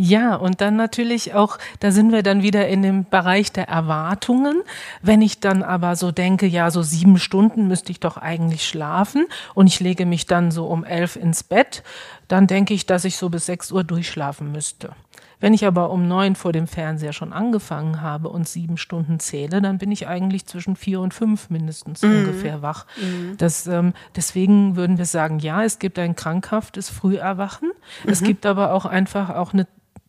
Ja, und dann natürlich auch, da sind wir dann wieder in dem Bereich der Erwartungen. Wenn ich dann aber so denke, ja, so sieben Stunden müsste ich doch eigentlich schlafen und ich lege mich dann so um elf ins Bett, dann denke ich, dass ich so bis sechs Uhr durchschlafen müsste. Wenn ich aber um neun vor dem Fernseher schon angefangen habe und sieben Stunden zähle, dann bin ich eigentlich zwischen vier und fünf mindestens mhm. ungefähr wach. Mhm. Das, ähm, deswegen würden wir sagen, ja, es gibt ein krankhaftes Früherwachen. Mhm. Es gibt aber auch einfach auch eine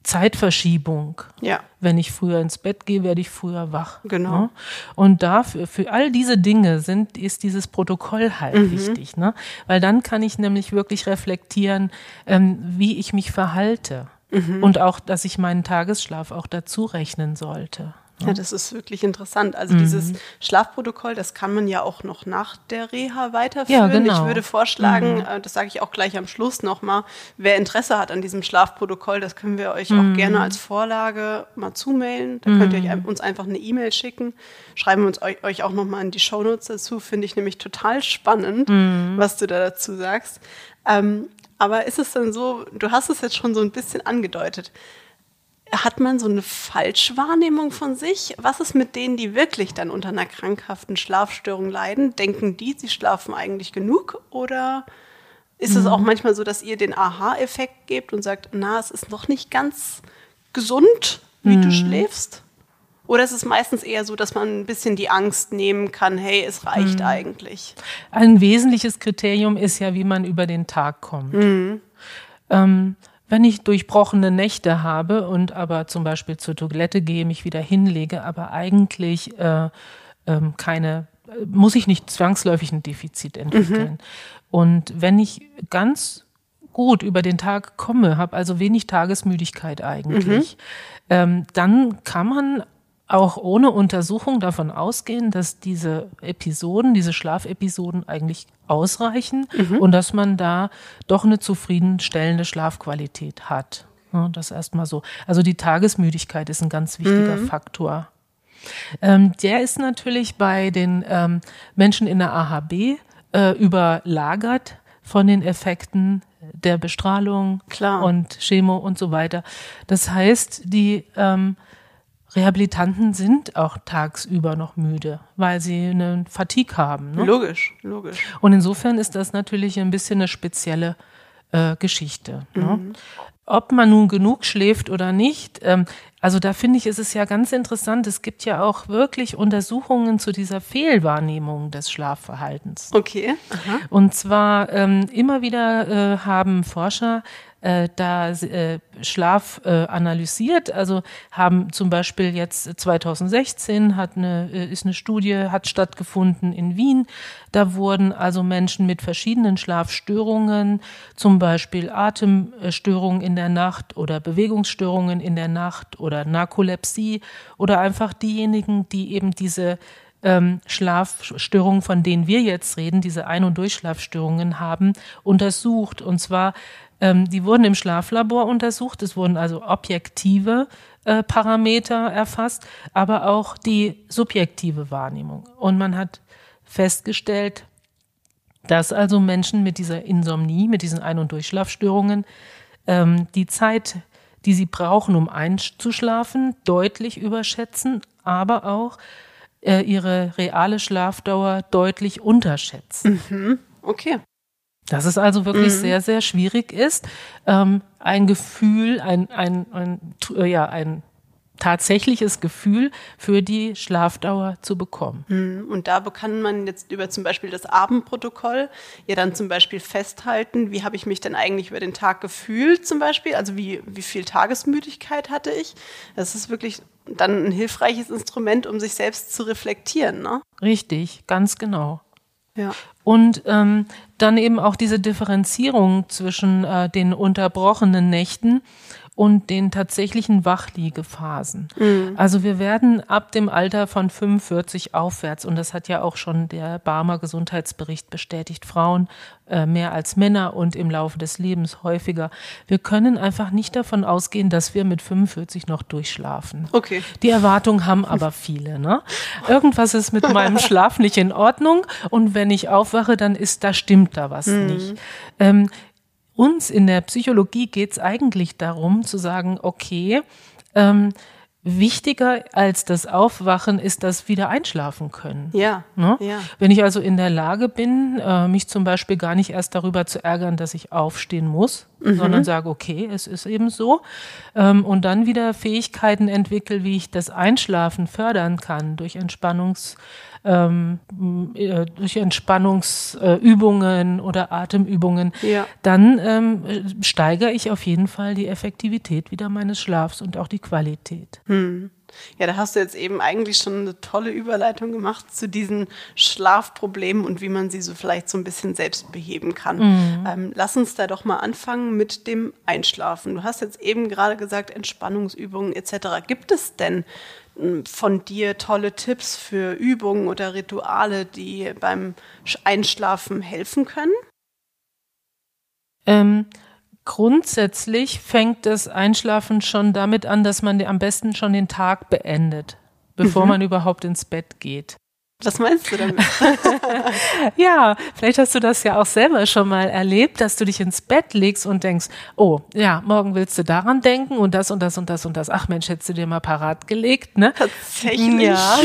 Zeitverschiebung. Ja. Wenn ich früher ins Bett gehe, werde ich früher wach. Genau. Ne? Und dafür, für all diese Dinge sind, ist dieses Protokoll halt mhm. wichtig, ne? Weil dann kann ich nämlich wirklich reflektieren, ähm, wie ich mich verhalte. Mhm. Und auch, dass ich meinen Tagesschlaf auch dazu rechnen sollte. Ja, das ist wirklich interessant. Also mhm. dieses Schlafprotokoll, das kann man ja auch noch nach der Reha weiterführen. Ja, genau. Ich würde vorschlagen, mhm. Äh, das sage ich auch gleich am Schluss nochmal, wer Interesse hat an diesem Schlafprotokoll, das können wir euch mhm. auch gerne als Vorlage mal zumailen. Da könnt ihr mhm. uns einfach eine E-Mail schicken. Schreiben wir uns euch, euch auch nochmal in die Shownotes dazu. Finde ich nämlich total spannend, mhm. was du da dazu sagst. Ähm, aber ist es denn so, du hast es jetzt schon so ein bisschen angedeutet, hat man so eine Falschwahrnehmung von sich? Was ist mit denen, die wirklich dann unter einer krankhaften Schlafstörung leiden? Denken die, sie schlafen eigentlich genug? Oder ist mhm. es auch manchmal so, dass ihr den Aha-Effekt gebt und sagt, na, es ist noch nicht ganz gesund, wie mhm. du schläfst? Oder ist es meistens eher so, dass man ein bisschen die Angst nehmen kann, hey, es reicht mhm. eigentlich? Ein wesentliches Kriterium ist ja, wie man über den Tag kommt. Mhm. Ähm, wenn ich durchbrochene Nächte habe und aber zum Beispiel zur Toilette gehe, mich wieder hinlege, aber eigentlich äh, ähm, keine, muss ich nicht zwangsläufig ein Defizit entwickeln. Mhm. Und wenn ich ganz gut über den Tag komme, habe also wenig Tagesmüdigkeit eigentlich, mhm. ähm, dann kann man auch ohne Untersuchung davon ausgehen, dass diese Episoden, diese Schlafepisoden eigentlich ausreichen mhm. und dass man da doch eine zufriedenstellende Schlafqualität hat. Ja, das erstmal so. Also die Tagesmüdigkeit ist ein ganz wichtiger mhm. Faktor. Ähm, der ist natürlich bei den ähm, Menschen in der AHB äh, überlagert von den Effekten der Bestrahlung Klar. und Chemo und so weiter. Das heißt, die ähm, Rehabilitanten sind auch tagsüber noch müde, weil sie eine Fatigue haben. Ne? Logisch, logisch. Und insofern ist das natürlich ein bisschen eine spezielle äh, Geschichte. Ne? Mhm. Ne? Ob man nun genug schläft oder nicht, ähm, also da finde ich, ist es ja ganz interessant. Es gibt ja auch wirklich Untersuchungen zu dieser Fehlwahrnehmung des Schlafverhaltens. Okay. Aha. Und zwar ähm, immer wieder äh, haben Forscher äh, da äh, Schlaf äh, analysiert. Also haben zum Beispiel jetzt 2016 hat eine, äh, ist eine Studie, hat stattgefunden in Wien. Da wurden also Menschen mit verschiedenen Schlafstörungen, zum Beispiel Atemstörungen in der Nacht oder Bewegungsstörungen in der Nacht oder Narkolepsie oder einfach diejenigen, die eben diese ähm, Schlafstörungen, von denen wir jetzt reden, diese Ein- und Durchschlafstörungen haben, untersucht. Und zwar ähm, die wurden im Schlaflabor untersucht. Es wurden also objektive äh, Parameter erfasst, aber auch die subjektive Wahrnehmung. Und man hat festgestellt, dass also Menschen mit dieser Insomnie, mit diesen Ein- und Durchschlafstörungen, ähm, die Zeit, die sie brauchen, um einzuschlafen, deutlich überschätzen, aber auch äh, ihre reale Schlafdauer deutlich unterschätzen. Mhm. Okay. Dass es also wirklich mhm. sehr, sehr schwierig ist, ähm, ein Gefühl, ein, ein, ein, äh, ja, ein tatsächliches Gefühl für die Schlafdauer zu bekommen. Mhm. Und da kann man jetzt über zum Beispiel das Abendprotokoll ja dann zum Beispiel festhalten, wie habe ich mich denn eigentlich über den Tag gefühlt zum Beispiel, also wie, wie viel Tagesmüdigkeit hatte ich. Das ist wirklich dann ein hilfreiches Instrument, um sich selbst zu reflektieren. Ne? Richtig, ganz genau. Ja. Und ähm, dann eben auch diese Differenzierung zwischen äh, den unterbrochenen Nächten und den tatsächlichen Wachliegephasen. Mhm. Also wir werden ab dem Alter von 45 aufwärts, und das hat ja auch schon der Barmer Gesundheitsbericht bestätigt, Frauen äh, mehr als Männer und im Laufe des Lebens häufiger. Wir können einfach nicht davon ausgehen, dass wir mit 45 noch durchschlafen. Okay. Die Erwartung haben aber viele. Ne? Irgendwas ist mit meinem Schlaf nicht in Ordnung und wenn ich aufwache, dann ist da stimmt da was mhm. nicht. Ähm, uns in der Psychologie geht es eigentlich darum zu sagen, okay, ähm, Wichtiger als das Aufwachen ist das wieder einschlafen können. Ja, ne? ja. Wenn ich also in der Lage bin, äh, mich zum Beispiel gar nicht erst darüber zu ärgern, dass ich aufstehen muss, mhm. sondern sage, okay, es ist eben so, ähm, und dann wieder Fähigkeiten entwickle, wie ich das Einschlafen fördern kann durch Entspannungs ähm, äh, durch Entspannungsübungen oder Atemübungen, ja. dann ähm, steigere ich auf jeden Fall die Effektivität wieder meines Schlafs und auch die Qualität. Hm. Ja, da hast du jetzt eben eigentlich schon eine tolle Überleitung gemacht zu diesen Schlafproblemen und wie man sie so vielleicht so ein bisschen selbst beheben kann. Mhm. Ähm, lass uns da doch mal anfangen mit dem Einschlafen. Du hast jetzt eben gerade gesagt, Entspannungsübungen etc. Gibt es denn von dir tolle Tipps für Übungen oder Rituale, die beim Einschlafen helfen können? Ähm, grundsätzlich fängt das Einschlafen schon damit an, dass man am besten schon den Tag beendet, bevor mhm. man überhaupt ins Bett geht. Was meinst du damit? ja, vielleicht hast du das ja auch selber schon mal erlebt, dass du dich ins Bett legst und denkst, oh, ja, morgen willst du daran denken und das und das und das und das. Ach Mensch, hättest du dir mal parat gelegt, ne? Tatsächlich. Ja.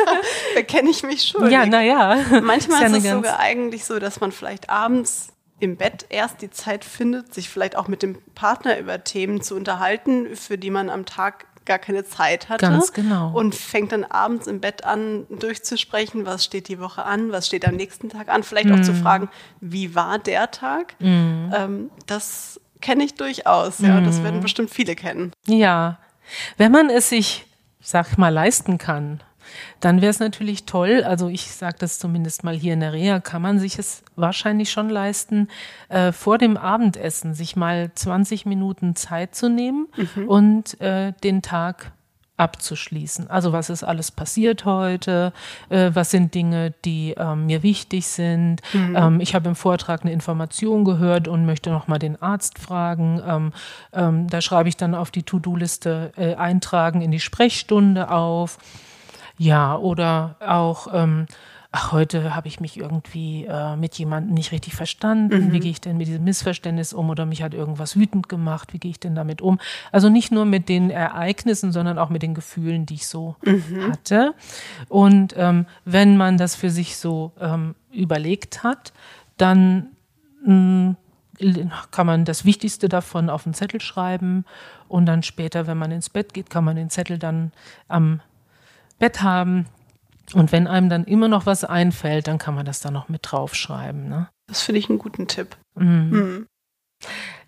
da kenne ich mich schon. Ja, naja. Manchmal ist, ist ja es sogar eigentlich so, dass man vielleicht abends im Bett erst die Zeit findet, sich vielleicht auch mit dem Partner über Themen zu unterhalten, für die man am Tag gar keine Zeit hatte. Ganz genau. Und fängt dann abends im Bett an, durchzusprechen, was steht die Woche an, was steht am nächsten Tag an, vielleicht auch zu Mhm. fragen, wie war der Tag? Ähm, das kenne ich durchaus, ja. Das Mhm. werden bestimmt viele kennen. Ja, wenn man es sich, sag mal, leisten kann, dann wäre es natürlich toll. Also ich sage das zumindest mal hier in der Reha, kann man sich es wahrscheinlich schon leisten, äh, vor dem Abendessen sich mal 20 Minuten Zeit zu nehmen und äh, den Tag abzuschließen. Also was ist alles passiert heute? Äh, was sind Dinge, die ähm, mir wichtig sind? Ähm, ich habe im Vortrag eine Information gehört und möchte noch mal den Arzt fragen. Ähm, ähm, da schreibe ich dann auf die To-Do-Liste äh, eintragen in die Sprechstunde auf. Ja, oder auch, ähm, ach, heute habe ich mich irgendwie äh, mit jemandem nicht richtig verstanden. Wie gehe ich denn mit diesem Missverständnis um? Oder mich hat irgendwas wütend gemacht. Wie gehe ich denn damit um? Also nicht nur mit den Ereignissen, sondern auch mit den Gefühlen, die ich so hatte. Und ähm, wenn man das für sich so ähm, überlegt hat, dann mh, kann man das Wichtigste davon auf einen Zettel schreiben und dann später, wenn man ins Bett geht, kann man den Zettel dann am Bett haben. Und wenn einem dann immer noch was einfällt, dann kann man das da noch mit draufschreiben. Ne? Das finde ich einen guten Tipp. Mhm. Mhm.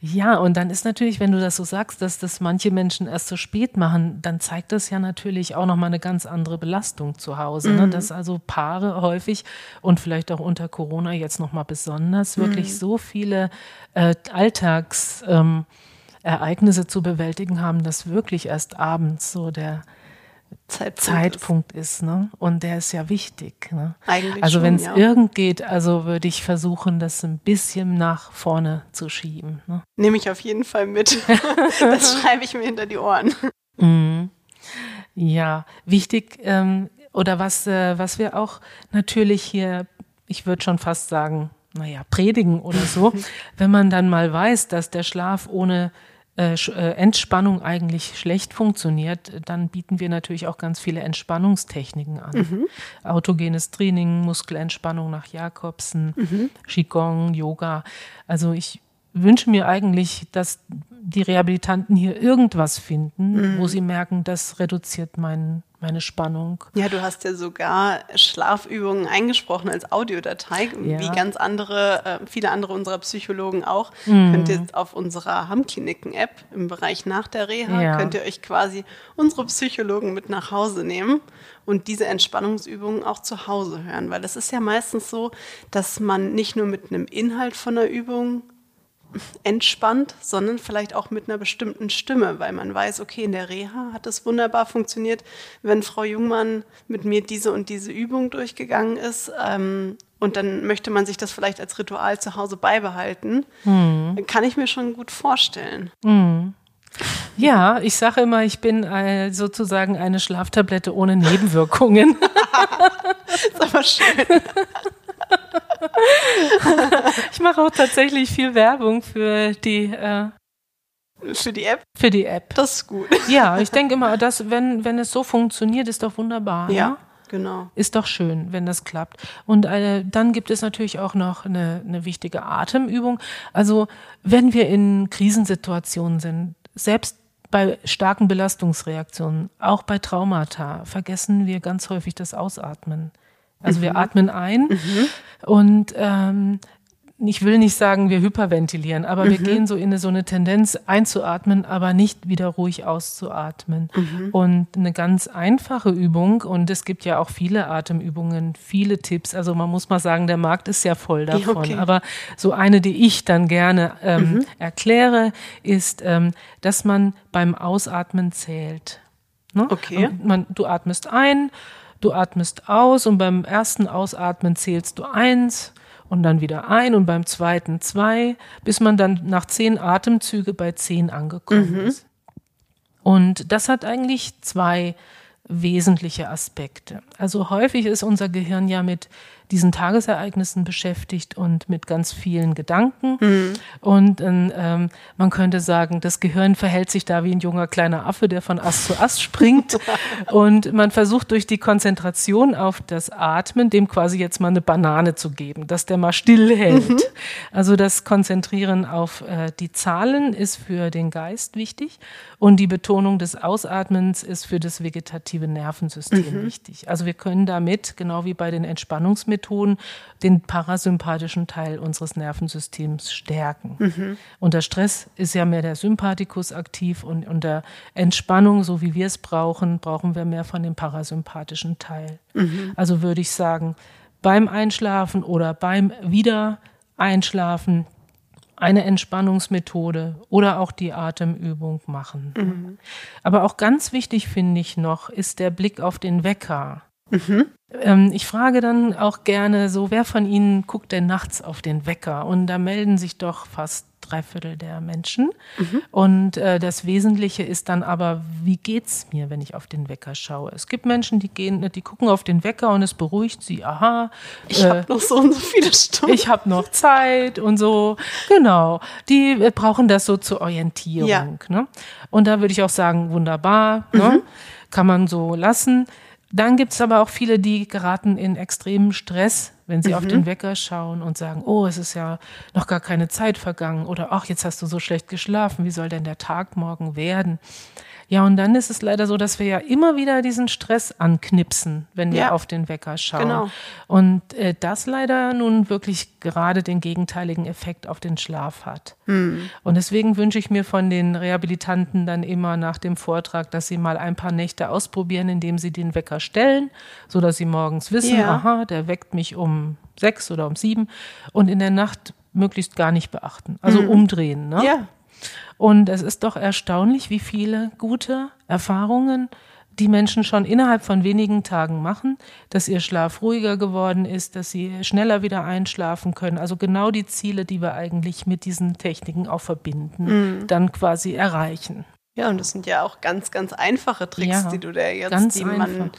Ja, und dann ist natürlich, wenn du das so sagst, dass das manche Menschen erst so spät machen, dann zeigt das ja natürlich auch nochmal eine ganz andere Belastung zu Hause. Ne? Dass also Paare häufig und vielleicht auch unter Corona jetzt nochmal besonders wirklich so viele äh, Alltags. Ähm, Ereignisse zu bewältigen haben, dass wirklich erst abends so der Zeitpunkt. Zeitpunkt ist, ne? Und der ist ja wichtig. Ne? Eigentlich also wenn es ja. irgend geht, also würde ich versuchen, das ein bisschen nach vorne zu schieben. Ne? Nehme ich auf jeden Fall mit. das schreibe ich mir hinter die Ohren. Mhm. Ja, wichtig ähm, oder was, äh, was wir auch natürlich hier, ich würde schon fast sagen, naja, predigen oder so, wenn man dann mal weiß, dass der Schlaf ohne Entspannung eigentlich schlecht funktioniert, dann bieten wir natürlich auch ganz viele Entspannungstechniken an. Autogenes Training, Muskelentspannung nach Jakobsen, Qigong, Yoga. Also ich wünsche mir eigentlich, dass die Rehabilitanten hier irgendwas finden, wo sie merken, das reduziert mein, meine Spannung. Ja, du hast ja sogar Schlafübungen eingesprochen als Audiodatei, Ja. wie ganz andere, äh, viele andere unserer Psychologen auch. Könnt ihr auf unserer Hammkliniken-App im Bereich nach der Reha, Ja. könnt ihr euch quasi unsere Psychologen mit nach Hause nehmen und diese Entspannungsübungen auch zu Hause hören. Weil es ist ja meistens so, dass man nicht nur mit einem Inhalt von der Übung entspannt, sondern vielleicht auch mit einer bestimmten Stimme, weil man weiß, okay, in der Reha hat es wunderbar funktioniert, wenn Frau Jungmann mit mir diese und diese Übung durchgegangen ist. Ähm, und dann möchte man sich das vielleicht als Ritual zu Hause beibehalten. Dann kann ich mir schon gut vorstellen. Ja, ich sage immer, ich bin äh, sozusagen eine Schlaftablette ohne Nebenwirkungen. Ist aber schön. Ich mache auch tatsächlich viel Werbung für die, äh, Für die App, für die App. das ist gut. Ja, ich denke immer, dass, wenn, wenn es so funktioniert, ist doch wunderbar. Ja, ne? genau. Ist doch schön, wenn das klappt. Und äh, dann gibt es natürlich auch noch eine, eine wichtige Atemübung. Also wenn wir in Krisensituationen sind, selbst bei starken Belastungsreaktionen, auch bei Traumata, vergessen wir ganz häufig das Ausatmen. Also wir atmen ein und ähm, ich will nicht sagen, wir hyperventilieren, aber wir gehen so in eine, so eine Tendenz einzuatmen, aber nicht wieder ruhig auszuatmen. Und eine ganz einfache Übung, und es gibt ja auch viele Atemübungen, viele Tipps. Also man muss mal sagen, der Markt ist ja voll davon. okay. Aber so eine, die ich dann gerne ähm, erkläre, ist, ähm, dass man beim Ausatmen zählt. Ne? Okay. Man, du atmest ein, du atmest aus und beim ersten Ausatmen zählst du eins und dann wieder ein und beim zweiten zwei, bis man dann nach zehn Atemzüge bei zehn angekommen ist. Und das hat eigentlich zwei wesentliche Aspekte. Also häufig ist unser Gehirn ja mit diesen Tagesereignissen beschäftigt und mit ganz vielen Gedanken. Mhm. Und ähm, man könnte sagen, das Gehirn verhält sich da wie ein junger kleiner Affe, der von Ast zu Ast springt. und man versucht durch die Konzentration auf das Atmen, dem quasi jetzt mal eine Banane zu geben, dass der mal stillhält. Mhm. Also das Konzentrieren auf äh, die Zahlen ist für den Geist wichtig und die Betonung des Ausatmens ist für das vegetative Nervensystem mhm. wichtig. Also wir können damit, genau wie bei den Entspannungsmethoden, den parasympathischen Teil unseres Nervensystems stärken. Mhm. Unter Stress ist ja mehr der Sympathikus aktiv und unter Entspannung, so wie wir es brauchen, brauchen wir mehr von dem parasympathischen Teil. Mhm. Also würde ich sagen, beim Einschlafen oder beim Wiedereinschlafen eine Entspannungsmethode oder auch die Atemübung machen. Mhm. Aber auch ganz wichtig finde ich noch, ist der Blick auf den Wecker. Mhm. Ähm, ich frage dann auch gerne so, wer von Ihnen guckt denn nachts auf den Wecker? Und da melden sich doch fast drei Viertel der Menschen. Mhm. Und äh, das Wesentliche ist dann aber, wie geht's mir, wenn ich auf den Wecker schaue? Es gibt Menschen, die gehen, die gucken auf den Wecker und es beruhigt sie. Aha, ich äh, habe noch so und so viele Stunden. Ich habe noch Zeit und so. Genau, die äh, brauchen das so zur Orientierung. Ja. Ne? Und da würde ich auch sagen, wunderbar, ne? mhm. ne? kann man so lassen. Dann gibt es aber auch viele, die geraten in extremen Stress, wenn sie mhm. auf den Wecker schauen und sagen, oh, es ist ja noch gar keine Zeit vergangen oder ach, jetzt hast du so schlecht geschlafen, wie soll denn der Tag morgen werden? Ja, und dann ist es leider so, dass wir ja immer wieder diesen Stress anknipsen, wenn wir ja. auf den Wecker schauen. Genau. Und äh, das leider nun wirklich gerade den gegenteiligen Effekt auf den Schlaf hat. Hm. Und deswegen wünsche ich mir von den Rehabilitanten dann immer nach dem Vortrag, dass sie mal ein paar Nächte ausprobieren, indem sie den Wecker stellen, so dass sie morgens wissen, ja. aha, der weckt mich um sechs oder um sieben und in der Nacht möglichst gar nicht beachten. Also mhm. umdrehen. Ne? Ja. Und es ist doch erstaunlich, wie viele gute Erfahrungen die Menschen schon innerhalb von wenigen Tagen machen, dass ihr Schlaf ruhiger geworden ist, dass sie schneller wieder einschlafen können. Also genau die Ziele, die wir eigentlich mit diesen Techniken auch verbinden, mhm. dann quasi erreichen. Ja, und das sind ja auch ganz, ganz einfache Tricks, ja, die du da jetzt, die man einfach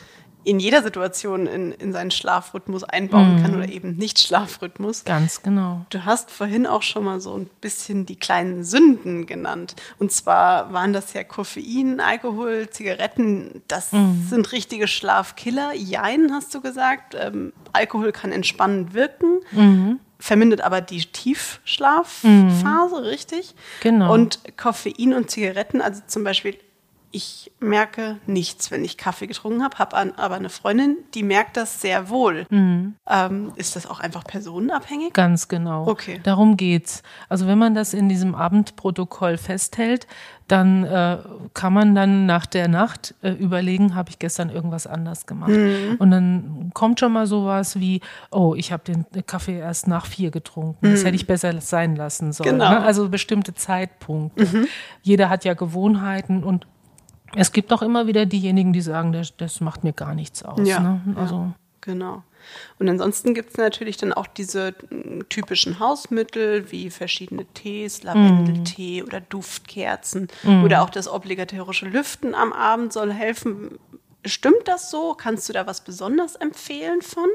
in jeder Situation in, in seinen Schlafrhythmus einbauen mhm. kann oder eben nicht Schlafrhythmus. Ganz genau. Du hast vorhin auch schon mal so ein bisschen die kleinen Sünden genannt. Und zwar waren das ja Koffein, Alkohol, Zigaretten. Das mhm. sind richtige Schlafkiller. Jein, hast du gesagt. Ähm, Alkohol kann entspannend wirken. Mhm vermindert aber die Tiefschlafphase, mhm. richtig? Genau. Und Koffein und Zigaretten, also zum Beispiel ich merke nichts, wenn ich Kaffee getrunken habe, habe aber eine Freundin, die merkt das sehr wohl. Mhm. Ähm, ist das auch einfach personenabhängig? Ganz genau. Okay. Darum geht's. Also wenn man das in diesem Abendprotokoll festhält, dann äh, kann man dann nach der Nacht äh, überlegen, habe ich gestern irgendwas anders gemacht. Mhm. Und dann kommt schon mal sowas wie, oh, ich habe den Kaffee erst nach vier getrunken. Mhm. Das hätte ich besser sein lassen sollen. Genau. Ne? Also bestimmte Zeitpunkte. Mhm. Jeder hat ja Gewohnheiten und es gibt auch immer wieder diejenigen, die sagen, das, das macht mir gar nichts aus. Ja, ne? also. Ja, genau. Und ansonsten gibt es natürlich dann auch diese typischen Hausmittel wie verschiedene Tees, Lavendeltee mm. oder Duftkerzen mm. oder auch das obligatorische Lüften am Abend soll helfen. Stimmt das so? Kannst du da was besonders empfehlen von?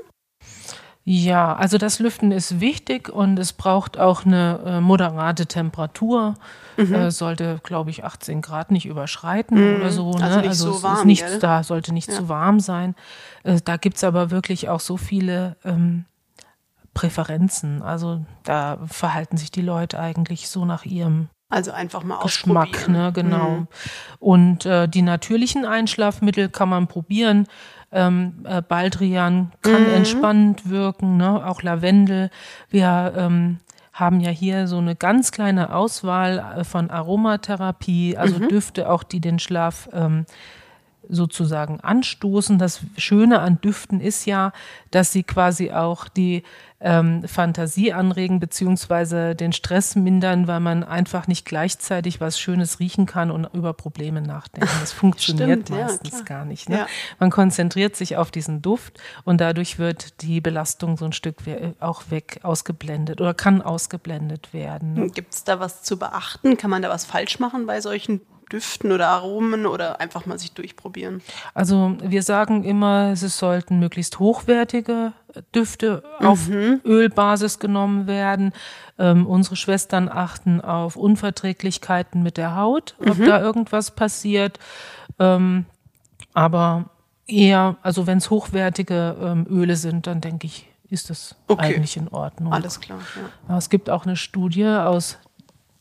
Ja, also das Lüften ist wichtig und es braucht auch eine äh, moderate Temperatur. Mhm. Äh, sollte, glaube ich, 18 Grad nicht überschreiten mhm. oder so. Ne? Also, nicht also so warm, ist nicht, da sollte nicht ja. zu warm sein. Äh, da gibt's aber wirklich auch so viele ähm, Präferenzen. Also da verhalten sich die Leute eigentlich so nach ihrem also einfach mal Geschmack, ne, genau. Mhm. Und äh, die natürlichen Einschlafmittel kann man probieren. Ähm, äh, Baldrian kann mhm. entspannend wirken, ne? auch Lavendel. Wir ähm, haben ja hier so eine ganz kleine Auswahl äh, von Aromatherapie, also mhm. Düfte auch, die den Schlaf ähm, sozusagen anstoßen. Das Schöne an Düften ist ja, dass sie quasi auch die ähm, Fantasie anregen beziehungsweise den Stress mindern, weil man einfach nicht gleichzeitig was Schönes riechen kann und über Probleme nachdenken. Das funktioniert Stimmt, meistens ja, gar nicht. Ne? Ja. Man konzentriert sich auf diesen Duft und dadurch wird die Belastung so ein Stück auch weg ausgeblendet oder kann ausgeblendet werden. Ne? Gibt es da was zu beachten? Kann man da was falsch machen bei solchen Düften oder Aromen oder einfach mal sich durchprobieren? Also wir sagen immer, es sollten möglichst hochwertige Düfte mhm. auf Ölbasis genommen werden. Ähm, unsere Schwestern achten auf Unverträglichkeiten mit der Haut, ob mhm. da irgendwas passiert. Ähm, aber eher, also wenn es hochwertige ähm, Öle sind, dann denke ich, ist das okay. eigentlich in Ordnung. Alles klar. Ja. Es gibt auch eine Studie aus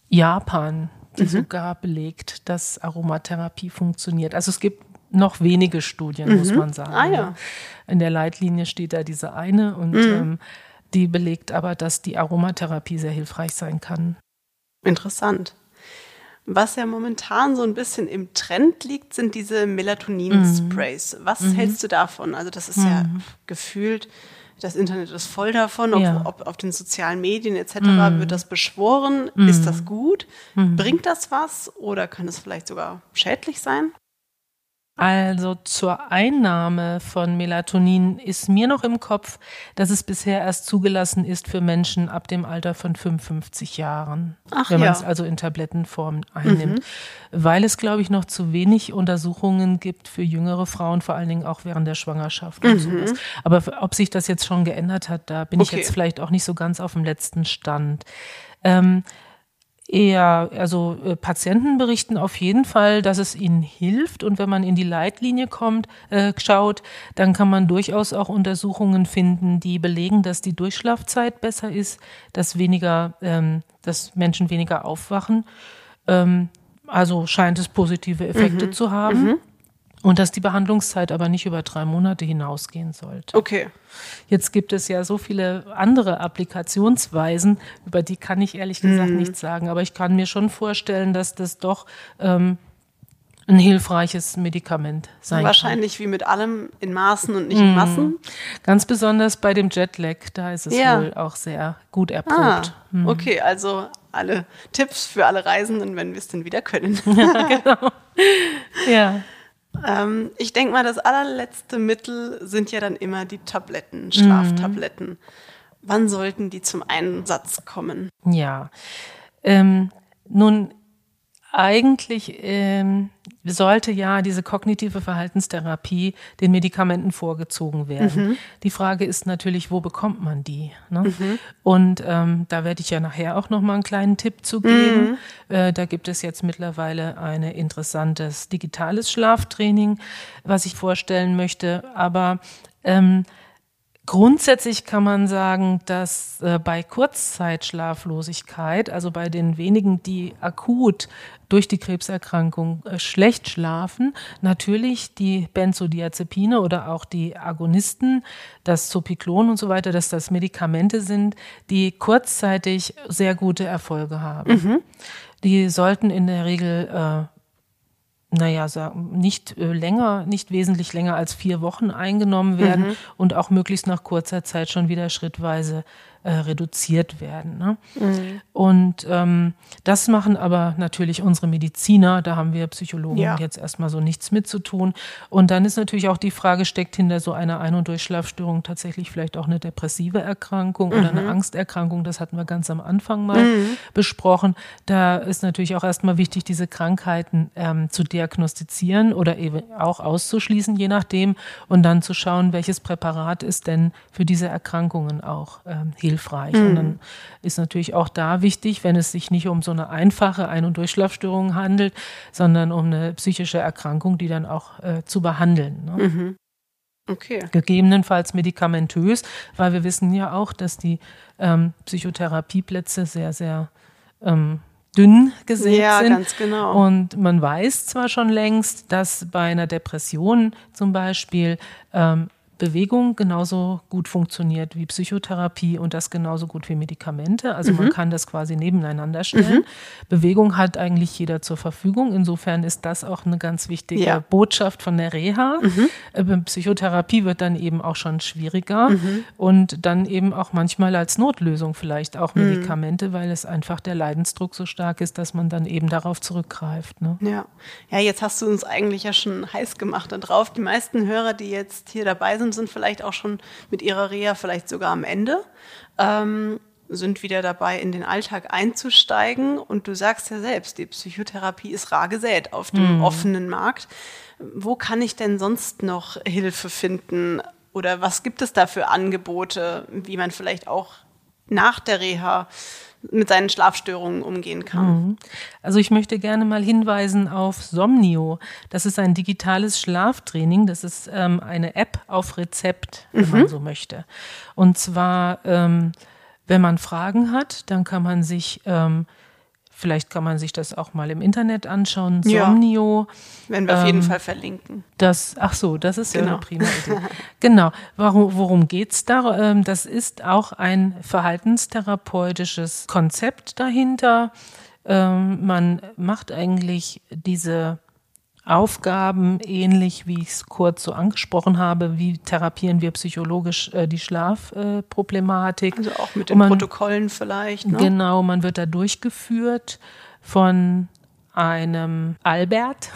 Japan, mhm. sogar belegt, dass Aromatherapie funktioniert. Also es gibt noch wenige Studien, mhm. muss man sagen. Ah, ja. In der Leitlinie steht da diese eine und mhm. ähm, die belegt aber, dass die Aromatherapie sehr hilfreich sein kann. Interessant. Was ja momentan so ein bisschen im Trend liegt, sind diese Melatonin-Sprays. Mhm. Was mhm. hältst du davon? Also das ist ja mhm. gefühlt das Internet ist voll davon, ob, ja. ob auf den sozialen Medien etc. Mm. wird das beschworen. Mm. Ist das gut? Mm. Bringt das was oder kann es vielleicht sogar schädlich sein? Also zur Einnahme von Melatonin ist mir noch im Kopf, dass es bisher erst zugelassen ist für Menschen ab dem Alter von 55 Jahren, Ach, wenn man ja. es also in Tablettenform einnimmt, mhm. weil es, glaube ich, noch zu wenig Untersuchungen gibt für jüngere Frauen, vor allen Dingen auch während der Schwangerschaft und mhm. sowas. Aber ob sich das jetzt schon geändert hat, da bin okay. ich jetzt vielleicht auch nicht so ganz auf dem letzten Stand. Ähm, eher, also äh, Patienten berichten auf jeden Fall, dass es ihnen hilft. Und wenn man in die Leitlinie kommt, äh, schaut, dann kann man durchaus auch Untersuchungen finden, die belegen, dass die Durchschlafzeit besser ist, dass weniger, ähm, dass Menschen weniger aufwachen. Ähm, also scheint es positive Effekte mhm. zu haben. Mhm. Und dass die Behandlungszeit aber nicht über drei Monate hinausgehen sollte. Okay. Jetzt gibt es ja so viele andere Applikationsweisen, über die kann ich ehrlich gesagt hm. nichts sagen. Aber ich kann mir schon vorstellen, dass das doch ähm, ein hilfreiches Medikament sein Wahrscheinlich kann. wie mit allem in Maßen und nicht in hm. Massen. Ganz besonders bei dem Jetlag, da ist es ja. wohl auch sehr gut erprobt. Ah, hm. Okay, also alle Tipps für alle Reisenden, wenn wir es denn wieder können. ja, genau. Ja. Ähm, ich denke mal, das allerletzte Mittel sind ja dann immer die Tabletten, Schlaftabletten. Mhm. Wann sollten die zum Einsatz kommen? Ja, ähm, nun eigentlich ähm, sollte ja diese kognitive Verhaltenstherapie den Medikamenten vorgezogen werden. Mhm. Die Frage ist natürlich, wo bekommt man die? Ne? Mhm. Und ähm, da werde ich ja nachher auch noch mal einen kleinen Tipp zu geben. Mhm. Äh, da gibt es jetzt mittlerweile ein interessantes digitales Schlaftraining, was ich vorstellen möchte. Aber ähm, Grundsätzlich kann man sagen, dass äh, bei Kurzzeitschlaflosigkeit, also bei den wenigen, die akut durch die Krebserkrankung äh, schlecht schlafen, natürlich die Benzodiazepine oder auch die Agonisten, das Zopiklon und so weiter, dass das Medikamente sind, die kurzzeitig sehr gute Erfolge haben. Mhm. Die sollten in der Regel äh, naja, nicht äh, länger, nicht wesentlich länger als vier Wochen eingenommen werden mhm. und auch möglichst nach kurzer Zeit schon wieder schrittweise äh, reduziert werden. Ne? Mhm. Und ähm, das machen aber natürlich unsere Mediziner, da haben wir Psychologen ja. jetzt erstmal so nichts mit zu tun. Und dann ist natürlich auch die Frage, steckt hinter so einer Ein- und Durchschlafstörung tatsächlich vielleicht auch eine depressive Erkrankung mhm. oder eine mhm. Angsterkrankung? Das hatten wir ganz am Anfang mal mhm. besprochen. Da ist natürlich auch erstmal wichtig, diese Krankheiten ähm, zu diagnostizieren oder eben auch auszuschließen, je nachdem, und dann zu schauen, welches Präparat ist denn für diese Erkrankungen auch ähm, hilfreich hilfreich. Mhm. Und dann ist natürlich auch da wichtig, wenn es sich nicht um so eine einfache Ein- und Durchschlafstörung handelt, sondern um eine psychische Erkrankung, die dann auch äh, zu behandeln. Ne? Mhm. Okay. Gegebenenfalls medikamentös, weil wir wissen ja auch, dass die ähm, Psychotherapieplätze sehr, sehr ähm, dünn gesät ja, sind. Ganz genau. Und man weiß zwar schon längst, dass bei einer Depression zum Beispiel ähm, Bewegung genauso gut funktioniert wie Psychotherapie und das genauso gut wie Medikamente. Also mhm. man kann das quasi nebeneinander stellen. Mhm. Bewegung hat eigentlich jeder zur Verfügung. Insofern ist das auch eine ganz wichtige ja. Botschaft von der Reha. Mhm. Äh, Psychotherapie wird dann eben auch schon schwieriger mhm. und dann eben auch manchmal als Notlösung vielleicht auch mhm. Medikamente, weil es einfach der Leidensdruck so stark ist, dass man dann eben darauf zurückgreift. Ne? Ja. ja, jetzt hast du uns eigentlich ja schon heiß gemacht darauf. Die meisten Hörer, die jetzt hier dabei sind, sind vielleicht auch schon mit ihrer Reha vielleicht sogar am Ende. Ähm, sind wieder dabei, in den Alltag einzusteigen. Und du sagst ja selbst, die Psychotherapie ist rar gesät auf dem mhm. offenen Markt. Wo kann ich denn sonst noch Hilfe finden? Oder was gibt es da für Angebote, wie man vielleicht auch nach der Reha mit seinen Schlafstörungen umgehen kann. Mhm. Also ich möchte gerne mal hinweisen auf Somnio. Das ist ein digitales Schlaftraining. Das ist ähm, eine App auf Rezept, wenn mhm. man so möchte. Und zwar, ähm, wenn man Fragen hat, dann kann man sich ähm, Vielleicht kann man sich das auch mal im Internet anschauen. Somnio. Ja, werden wir auf jeden ähm, Fall verlinken. Das, ach so, das ist genau. ja eine prima Idee. genau. Warum, worum geht's da? Ähm, das ist auch ein verhaltenstherapeutisches Konzept dahinter. Ähm, man macht eigentlich diese Aufgaben, ähnlich wie ich es kurz so angesprochen habe, wie therapieren wir psychologisch äh, die Schlafproblematik. Äh, also auch mit den man, Protokollen vielleicht. Ne? Genau, man wird da durchgeführt von einem Albert,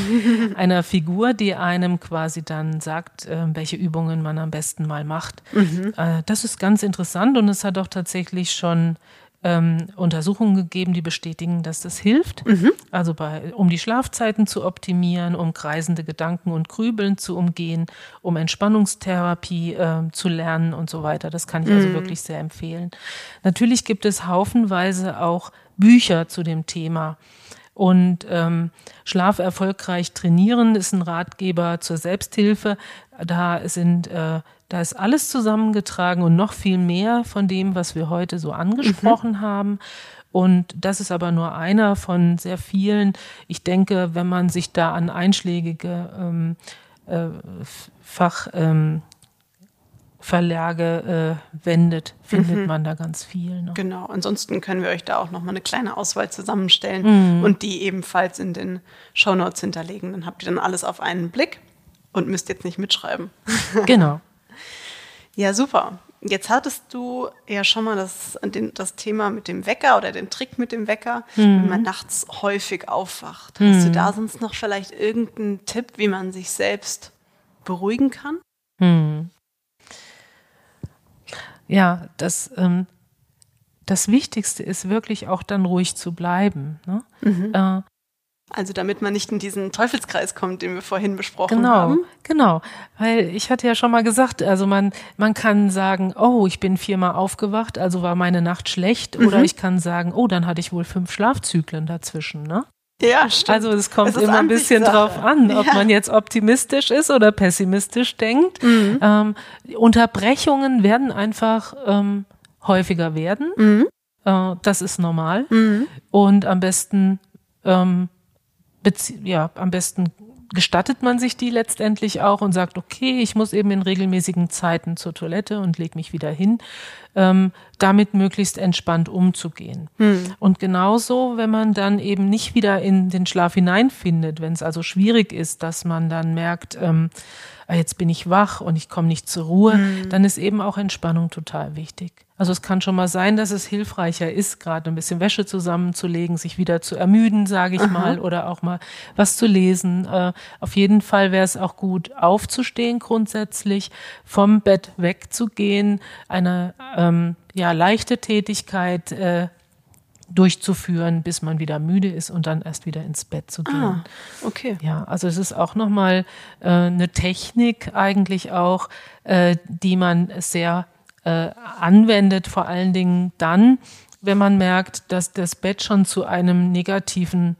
einer Figur, die einem quasi dann sagt, äh, welche Übungen man am besten mal macht. Mhm. Äh, das ist ganz interessant und es hat auch tatsächlich schon ähm, Untersuchungen gegeben, die bestätigen, dass das hilft. Mhm. Also bei, um die Schlafzeiten zu optimieren, um kreisende Gedanken und Grübeln zu umgehen, um Entspannungstherapie äh, zu lernen und so weiter. Das kann ich also mhm. wirklich sehr empfehlen. Natürlich gibt es haufenweise auch Bücher zu dem Thema. Und ähm, Schlaf erfolgreich trainieren ist ein Ratgeber zur Selbsthilfe. Da sind äh, da ist alles zusammengetragen und noch viel mehr von dem, was wir heute so angesprochen mhm. haben. Und das ist aber nur einer von sehr vielen. Ich denke, wenn man sich da an einschlägige ähm, äh, Fach, ähm, äh, wendet, findet mhm. man da ganz viel. Ne? Genau, ansonsten können wir euch da auch nochmal eine kleine Auswahl zusammenstellen mhm. und die ebenfalls in den Shownotes hinterlegen. Dann habt ihr dann alles auf einen Blick und müsst jetzt nicht mitschreiben. Genau. Ja, super. Jetzt hattest du ja schon mal das, das Thema mit dem Wecker oder den Trick mit dem Wecker, mhm. wenn man nachts häufig aufwacht. Mhm. Hast du da sonst noch vielleicht irgendeinen Tipp, wie man sich selbst beruhigen kann? Mhm. Ja, das, ähm, das Wichtigste ist wirklich auch dann ruhig zu bleiben. Ne? Mhm. Äh, also damit man nicht in diesen Teufelskreis kommt, den wir vorhin besprochen genau, haben. Genau, weil ich hatte ja schon mal gesagt, also man, man kann sagen, oh, ich bin viermal aufgewacht, also war meine Nacht schlecht, mhm. oder ich kann sagen, oh, dann hatte ich wohl fünf Schlafzyklen dazwischen, ne? Ja, stimmt. Also es kommt es immer ein bisschen drauf an, ob ja. man jetzt optimistisch ist oder pessimistisch denkt. Mhm. Ähm, Unterbrechungen werden einfach ähm, häufiger werden. Mhm. Äh, das ist normal. Mhm. Und am besten ähm, ja, am besten gestattet man sich die letztendlich auch und sagt, okay, ich muss eben in regelmäßigen Zeiten zur Toilette und leg mich wieder hin, ähm, damit möglichst entspannt umzugehen. Hm. Und genauso, wenn man dann eben nicht wieder in den Schlaf hineinfindet, wenn es also schwierig ist, dass man dann merkt, ähm, ah, jetzt bin ich wach und ich komme nicht zur Ruhe, hm. dann ist eben auch Entspannung total wichtig. Also es kann schon mal sein, dass es hilfreicher ist, gerade ein bisschen Wäsche zusammenzulegen, sich wieder zu ermüden, sage ich Aha. mal, oder auch mal was zu lesen. Äh, auf jeden Fall wäre es auch gut, aufzustehen grundsätzlich, vom Bett wegzugehen, eine ähm, ja leichte Tätigkeit äh, durchzuführen, bis man wieder müde ist und dann erst wieder ins Bett zu gehen. Ah, okay. Ja, also es ist auch nochmal äh, eine Technik eigentlich auch, äh, die man sehr äh, anwendet, vor allen Dingen dann, wenn man merkt, dass das Bett schon zu einem negativen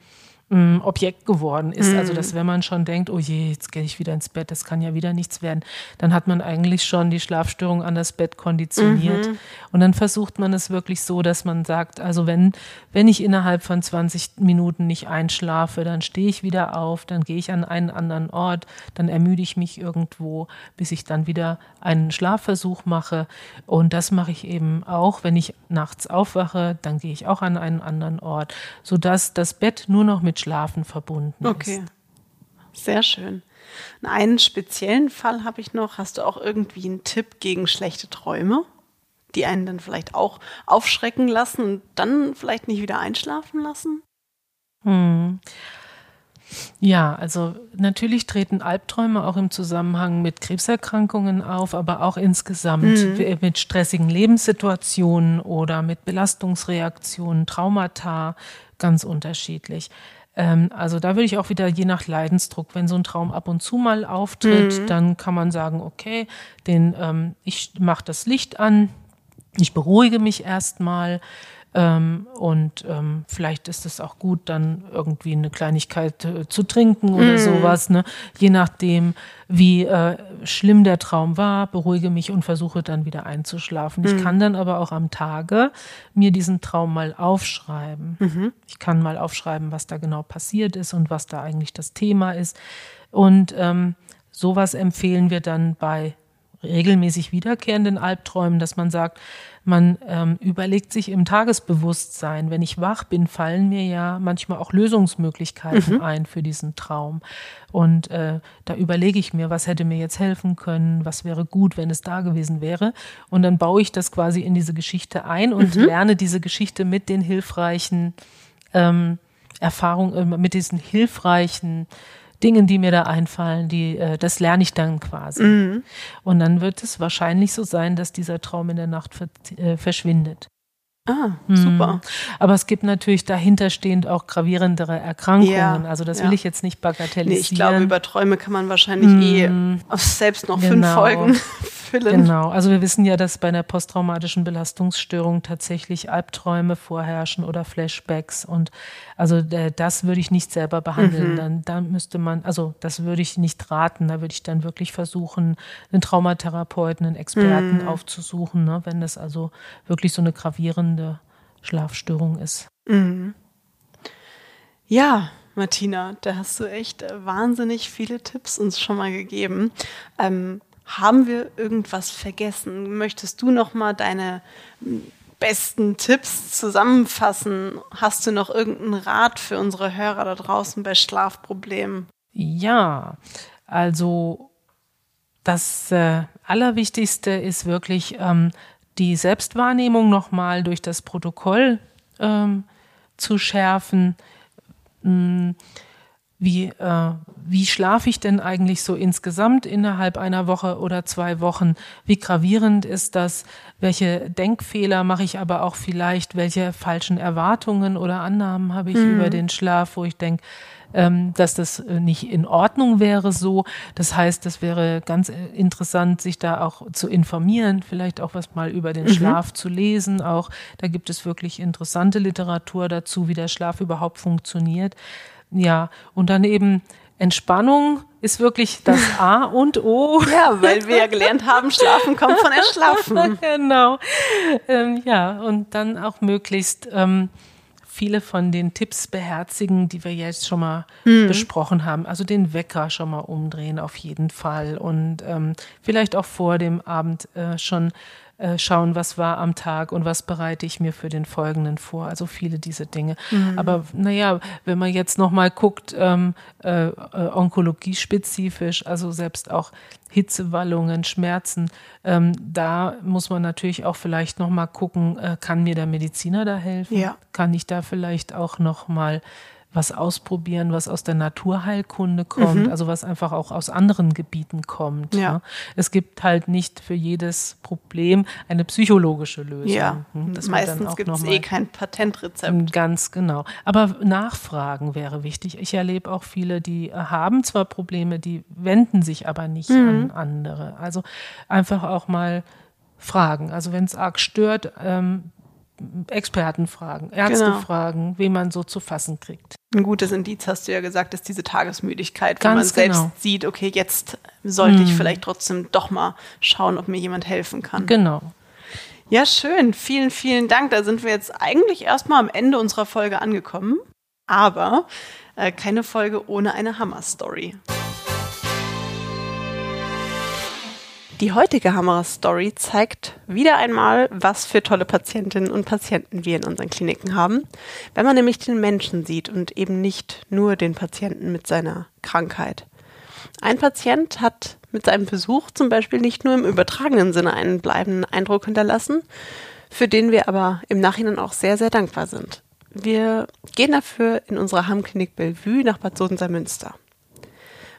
ähm, Objekt geworden ist. Mhm. Also, dass wenn man schon denkt, oh je, jetzt gehe ich wieder ins Bett, das kann ja wieder nichts werden, dann hat man eigentlich schon die Schlafstörung an das Bett konditioniert. Mhm. Und dann versucht man es wirklich so, dass man sagt, also wenn, wenn ich innerhalb von 20 Minuten nicht einschlafe, dann stehe ich wieder auf, dann gehe ich an einen anderen Ort, dann ermüde ich mich irgendwo, bis ich dann wieder einen Schlafversuch mache. Und das mache ich eben auch, wenn ich nachts aufwache, dann gehe ich auch an einen anderen Ort, sodass das Bett nur noch mit Schlafen verbunden okay. ist. Sehr schön. Einen speziellen Fall habe ich noch. Hast du auch irgendwie einen Tipp gegen schlechte Träume, die einen dann vielleicht auch aufschrecken lassen und dann vielleicht nicht wieder einschlafen lassen? Hm. Ja, also natürlich treten Albträume auch im Zusammenhang mit Krebserkrankungen auf, aber auch insgesamt mhm. mit stressigen Lebenssituationen oder mit Belastungsreaktionen, Traumata, ganz unterschiedlich. Ähm, also da würde ich auch wieder je nach Leidensdruck, wenn so ein Traum ab und zu mal auftritt, mhm. dann kann man sagen, okay, den, ähm, ich mache das Licht an, ich beruhige mich erstmal ähm, und ähm, vielleicht ist es auch gut, dann irgendwie eine Kleinigkeit äh, zu trinken oder mm. sowas. Ne? Je nachdem, wie äh, schlimm der Traum war, beruhige mich und versuche dann wieder einzuschlafen. Mm. Ich mhm. kann dann aber auch am Tage mir diesen Traum mal aufschreiben. Mhm. Ich kann mal aufschreiben, was da genau passiert ist und was da eigentlich das Thema ist. Und ähm, sowas empfehlen wir dann bei regelmäßig wiederkehrenden Albträumen, dass man sagt, man ähm, überlegt sich im Tagesbewusstsein, wenn ich wach bin, fallen mir ja manchmal auch Lösungsmöglichkeiten mhm. ein für diesen Traum. Und äh, da überlege ich mir, was hätte mir jetzt helfen können, was wäre gut, wenn es da gewesen wäre. Und dann baue ich das quasi in diese Geschichte ein und mhm. lerne diese Geschichte mit den hilfreichen ähm, Erfahrungen, äh, mit diesen hilfreichen Dingen, die mir da einfallen, die, äh, das lerne ich dann quasi. Mhm. Und dann wird es wahrscheinlich so sein, dass dieser Traum in der Nacht ver äh, verschwindet. Ah, super. Mhm. Aber es gibt natürlich dahinterstehend auch gravierendere Erkrankungen. Ja, also das ja. will ich jetzt nicht bagatellisieren. Nee, ich glaube, über Träume kann man wahrscheinlich mhm. eh selbst noch genau. fünf Folgen füllen. Genau. Also wir wissen ja, dass bei einer posttraumatischen Belastungsstörung tatsächlich Albträume vorherrschen oder Flashbacks. Und also äh, das würde ich nicht selber behandeln. Mhm. Dann, dann müsste man, also das würde ich nicht raten. Da würde ich dann wirklich versuchen, einen Traumatherapeuten, einen Experten mhm. aufzusuchen, ne, wenn das also wirklich so eine gravierende Schlafstörung ist. Mhm. Ja, Martina, da hast du echt äh, wahnsinnig viele Tipps uns schon mal gegeben. Ähm, haben wir irgendwas vergessen? Möchtest du noch mal deine besten Tipps zusammenfassen? Hast du noch irgendeinen Rat für unsere Hörer da draußen bei Schlafproblemen? Ja, also das äh, Allerwichtigste ist wirklich ähm, die Selbstwahrnehmung nochmal durch das Protokoll ähm, zu schärfen. Hm, wie, äh, wie schlafe ich denn eigentlich so insgesamt innerhalb einer Woche oder zwei Wochen? Wie gravierend ist das? Welche Denkfehler mache ich aber auch vielleicht? Welche falschen Erwartungen oder Annahmen habe ich mhm. über den Schlaf, wo ich denke, ähm, dass das äh, nicht in Ordnung wäre so. Das heißt, das wäre ganz äh, interessant, sich da auch zu informieren, vielleicht auch was mal über den mhm. Schlaf zu lesen. Auch da gibt es wirklich interessante Literatur dazu, wie der Schlaf überhaupt funktioniert. Ja, und dann eben Entspannung ist wirklich das A und O. Ja, weil wir ja gelernt haben, Schlafen kommt von Erschlafen. genau. Ähm, ja, und dann auch möglichst ähm, viele von den Tipps beherzigen, die wir jetzt schon mal hm. besprochen haben. Also den Wecker schon mal umdrehen auf jeden Fall und ähm, vielleicht auch vor dem Abend äh, schon äh, schauen, was war am Tag und was bereite ich mir für den folgenden vor. Also viele diese Dinge. Mhm. Aber naja, wenn man jetzt nochmal guckt, ähm, äh, äh, onkologiespezifisch, also selbst auch Hitzewallungen, Schmerzen, ähm, da muss man natürlich auch vielleicht nochmal gucken, äh, kann mir der Mediziner da helfen? Ja. Kann ich da vielleicht auch nochmal was ausprobieren, was aus der Naturheilkunde kommt, mhm. also was einfach auch aus anderen Gebieten kommt. Ja. Ne? Es gibt halt nicht für jedes Problem eine psychologische Lösung. Ja, hm? das meistens gibt es eh kein Patentrezept. Hm, ganz genau. Aber Nachfragen wäre wichtig. Ich erlebe auch viele, die haben zwar Probleme, die wenden sich aber nicht mhm. an andere. Also einfach auch mal fragen. Also wenn es arg stört, ähm, Experten fragen, Ärzte genau. fragen, wen man so zu fassen kriegt. Ein gutes Indiz hast du ja gesagt, ist diese Tagesmüdigkeit, wenn man selbst genau. sieht, okay, jetzt sollte ich hm. vielleicht trotzdem doch mal schauen, ob mir jemand helfen kann. Genau. Ja, schön. Vielen, vielen Dank. Da sind wir jetzt eigentlich erstmal am Ende unserer Folge angekommen. Aber äh, keine Folge ohne eine Hammer-Story. Die heutige Hammer-Story zeigt wieder einmal, was für tolle Patientinnen und Patienten wir in unseren Kliniken haben. Wenn man nämlich den Menschen sieht und eben nicht nur den Patienten mit seiner Krankheit. Ein Patient hat mit seinem Besuch zum Beispiel nicht nur im übertragenen Sinne einen bleibenden Eindruck hinterlassen, für den wir aber im Nachhinein auch sehr, sehr dankbar sind. Wir gehen dafür in unsere Hammklinik Bellevue nach Bad Sodenser-Münster.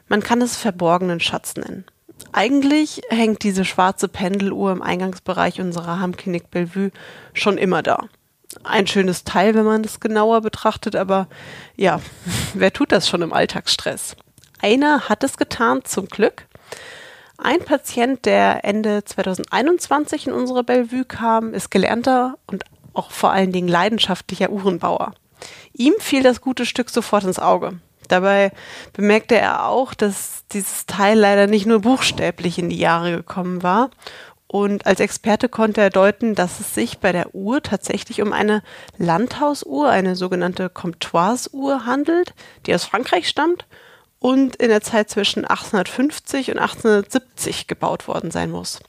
Man kann es verborgenen Schatz nennen. Eigentlich hängt diese schwarze Pendeluhr im Eingangsbereich unserer Hammklinik Bellevue schon immer da. Ein schönes Teil, wenn man das genauer betrachtet, aber ja, wer tut das schon im Alltagsstress? Einer hat es getan, zum Glück. Ein Patient, der Ende 2021 in unsere Bellevue kam, ist gelernter und auch vor allen Dingen leidenschaftlicher Uhrenbauer. Ihm fiel das gute Stück sofort ins Auge. Dabei bemerkte er auch, dass dieses Teil leider nicht nur buchstäblich in die Jahre gekommen war. Und als Experte konnte er deuten, dass es sich bei der Uhr tatsächlich um eine Landhausuhr, eine sogenannte Comptoise-Uhr handelt, die aus Frankreich stammt und in der Zeit zwischen 1850 und 1870 gebaut worden sein muss.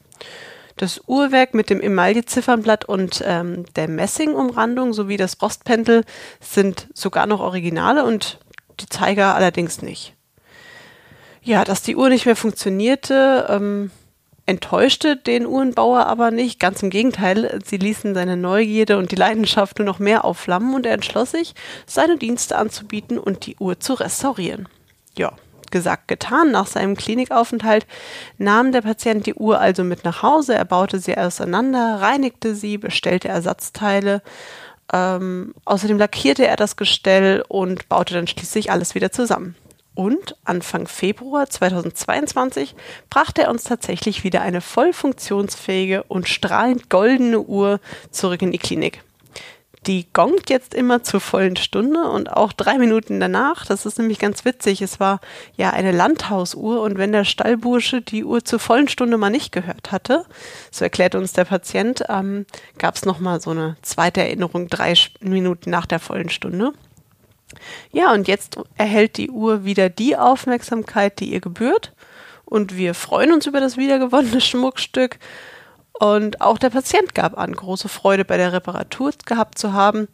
Das Uhrwerk mit dem Emaille-Ziffernblatt und ähm, der Messingumrandung sowie das Rostpendel sind sogar noch Originale und die Zeiger allerdings nicht. Ja, dass die Uhr nicht mehr funktionierte, ähm, enttäuschte den Uhrenbauer aber nicht. Ganz im Gegenteil, sie ließen seine Neugierde und die Leidenschaft nur noch mehr aufflammen und er entschloss sich, seine Dienste anzubieten und die Uhr zu restaurieren. Ja, gesagt, getan. Nach seinem Klinikaufenthalt nahm der Patient die Uhr also mit nach Hause, er baute sie auseinander, reinigte sie, bestellte Ersatzteile ähm, außerdem lackierte er das Gestell und baute dann schließlich alles wieder zusammen. Und Anfang Februar 2022 brachte er uns tatsächlich wieder eine voll funktionsfähige und strahlend goldene Uhr zurück in die Klinik die gongt jetzt immer zur vollen Stunde und auch drei Minuten danach. Das ist nämlich ganz witzig. Es war ja eine Landhausuhr und wenn der Stallbursche die Uhr zur vollen Stunde mal nicht gehört hatte, so erklärt uns der Patient, ähm, gab es nochmal so eine zweite Erinnerung drei Minuten nach der vollen Stunde. Ja, und jetzt erhält die Uhr wieder die Aufmerksamkeit, die ihr gebührt. Und wir freuen uns über das wiedergewonnene Schmuckstück und auch der Patient gab an, große Freude bei der Reparatur gehabt zu haben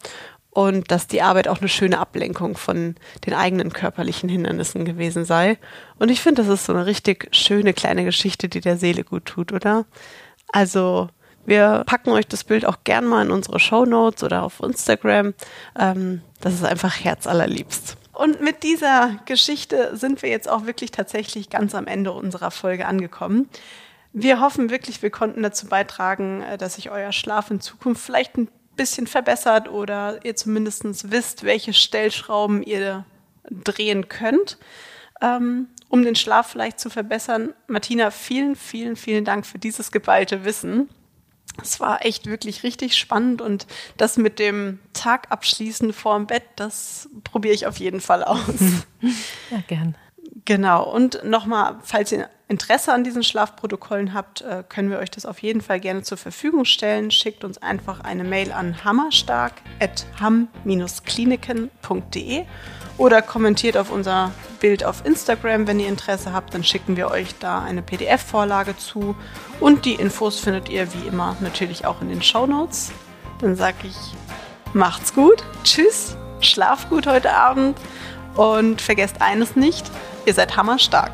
und dass die Arbeit auch eine schöne Ablenkung von den eigenen körperlichen Hindernissen gewesen sei. Und ich finde, das ist so eine richtig schöne kleine Geschichte, die der Seele gut tut, oder? Also wir packen euch das Bild auch gern mal in unsere Show Notes oder auf Instagram. Ähm, das ist einfach herzallerliebst. Und mit dieser Geschichte sind wir jetzt auch wirklich tatsächlich ganz am Ende unserer Folge angekommen. Wir hoffen wirklich, wir konnten dazu beitragen, äh, dass sich euer Schlaf in Zukunft vielleicht ein bisschen verbessert oder ihr zumindest wisst, welche Stellschrauben ihr drehen könnt, ähm, um den Schlaf vielleicht zu verbessern. Martina, vielen, vielen, vielen Dank für dieses geballte Wissen. Es war echt wirklich richtig spannend und das mit dem Tag abschließen vorm Bett, das probiere ich auf jeden Fall aus. Ja, gern. Genau. Und nochmal, falls ihr Interesse an diesen Schlafprotokollen habt, äh, können wir euch das auf jeden Fall gerne zur Verfügung stellen. Schickt uns einfach eine Mail an hammerstark.ham-kliniken.de oder kommentiert auf unser Bild auf Instagram, wenn ihr Interesse habt. Dann schicken wir euch da eine PDF-Vorlage zu. Und die Infos findet ihr wie immer natürlich auch in den Show Notes. Dann sage ich, macht's gut, tschüss, schlaf gut heute Abend und vergesst eines nicht, ihr seid hammerstark.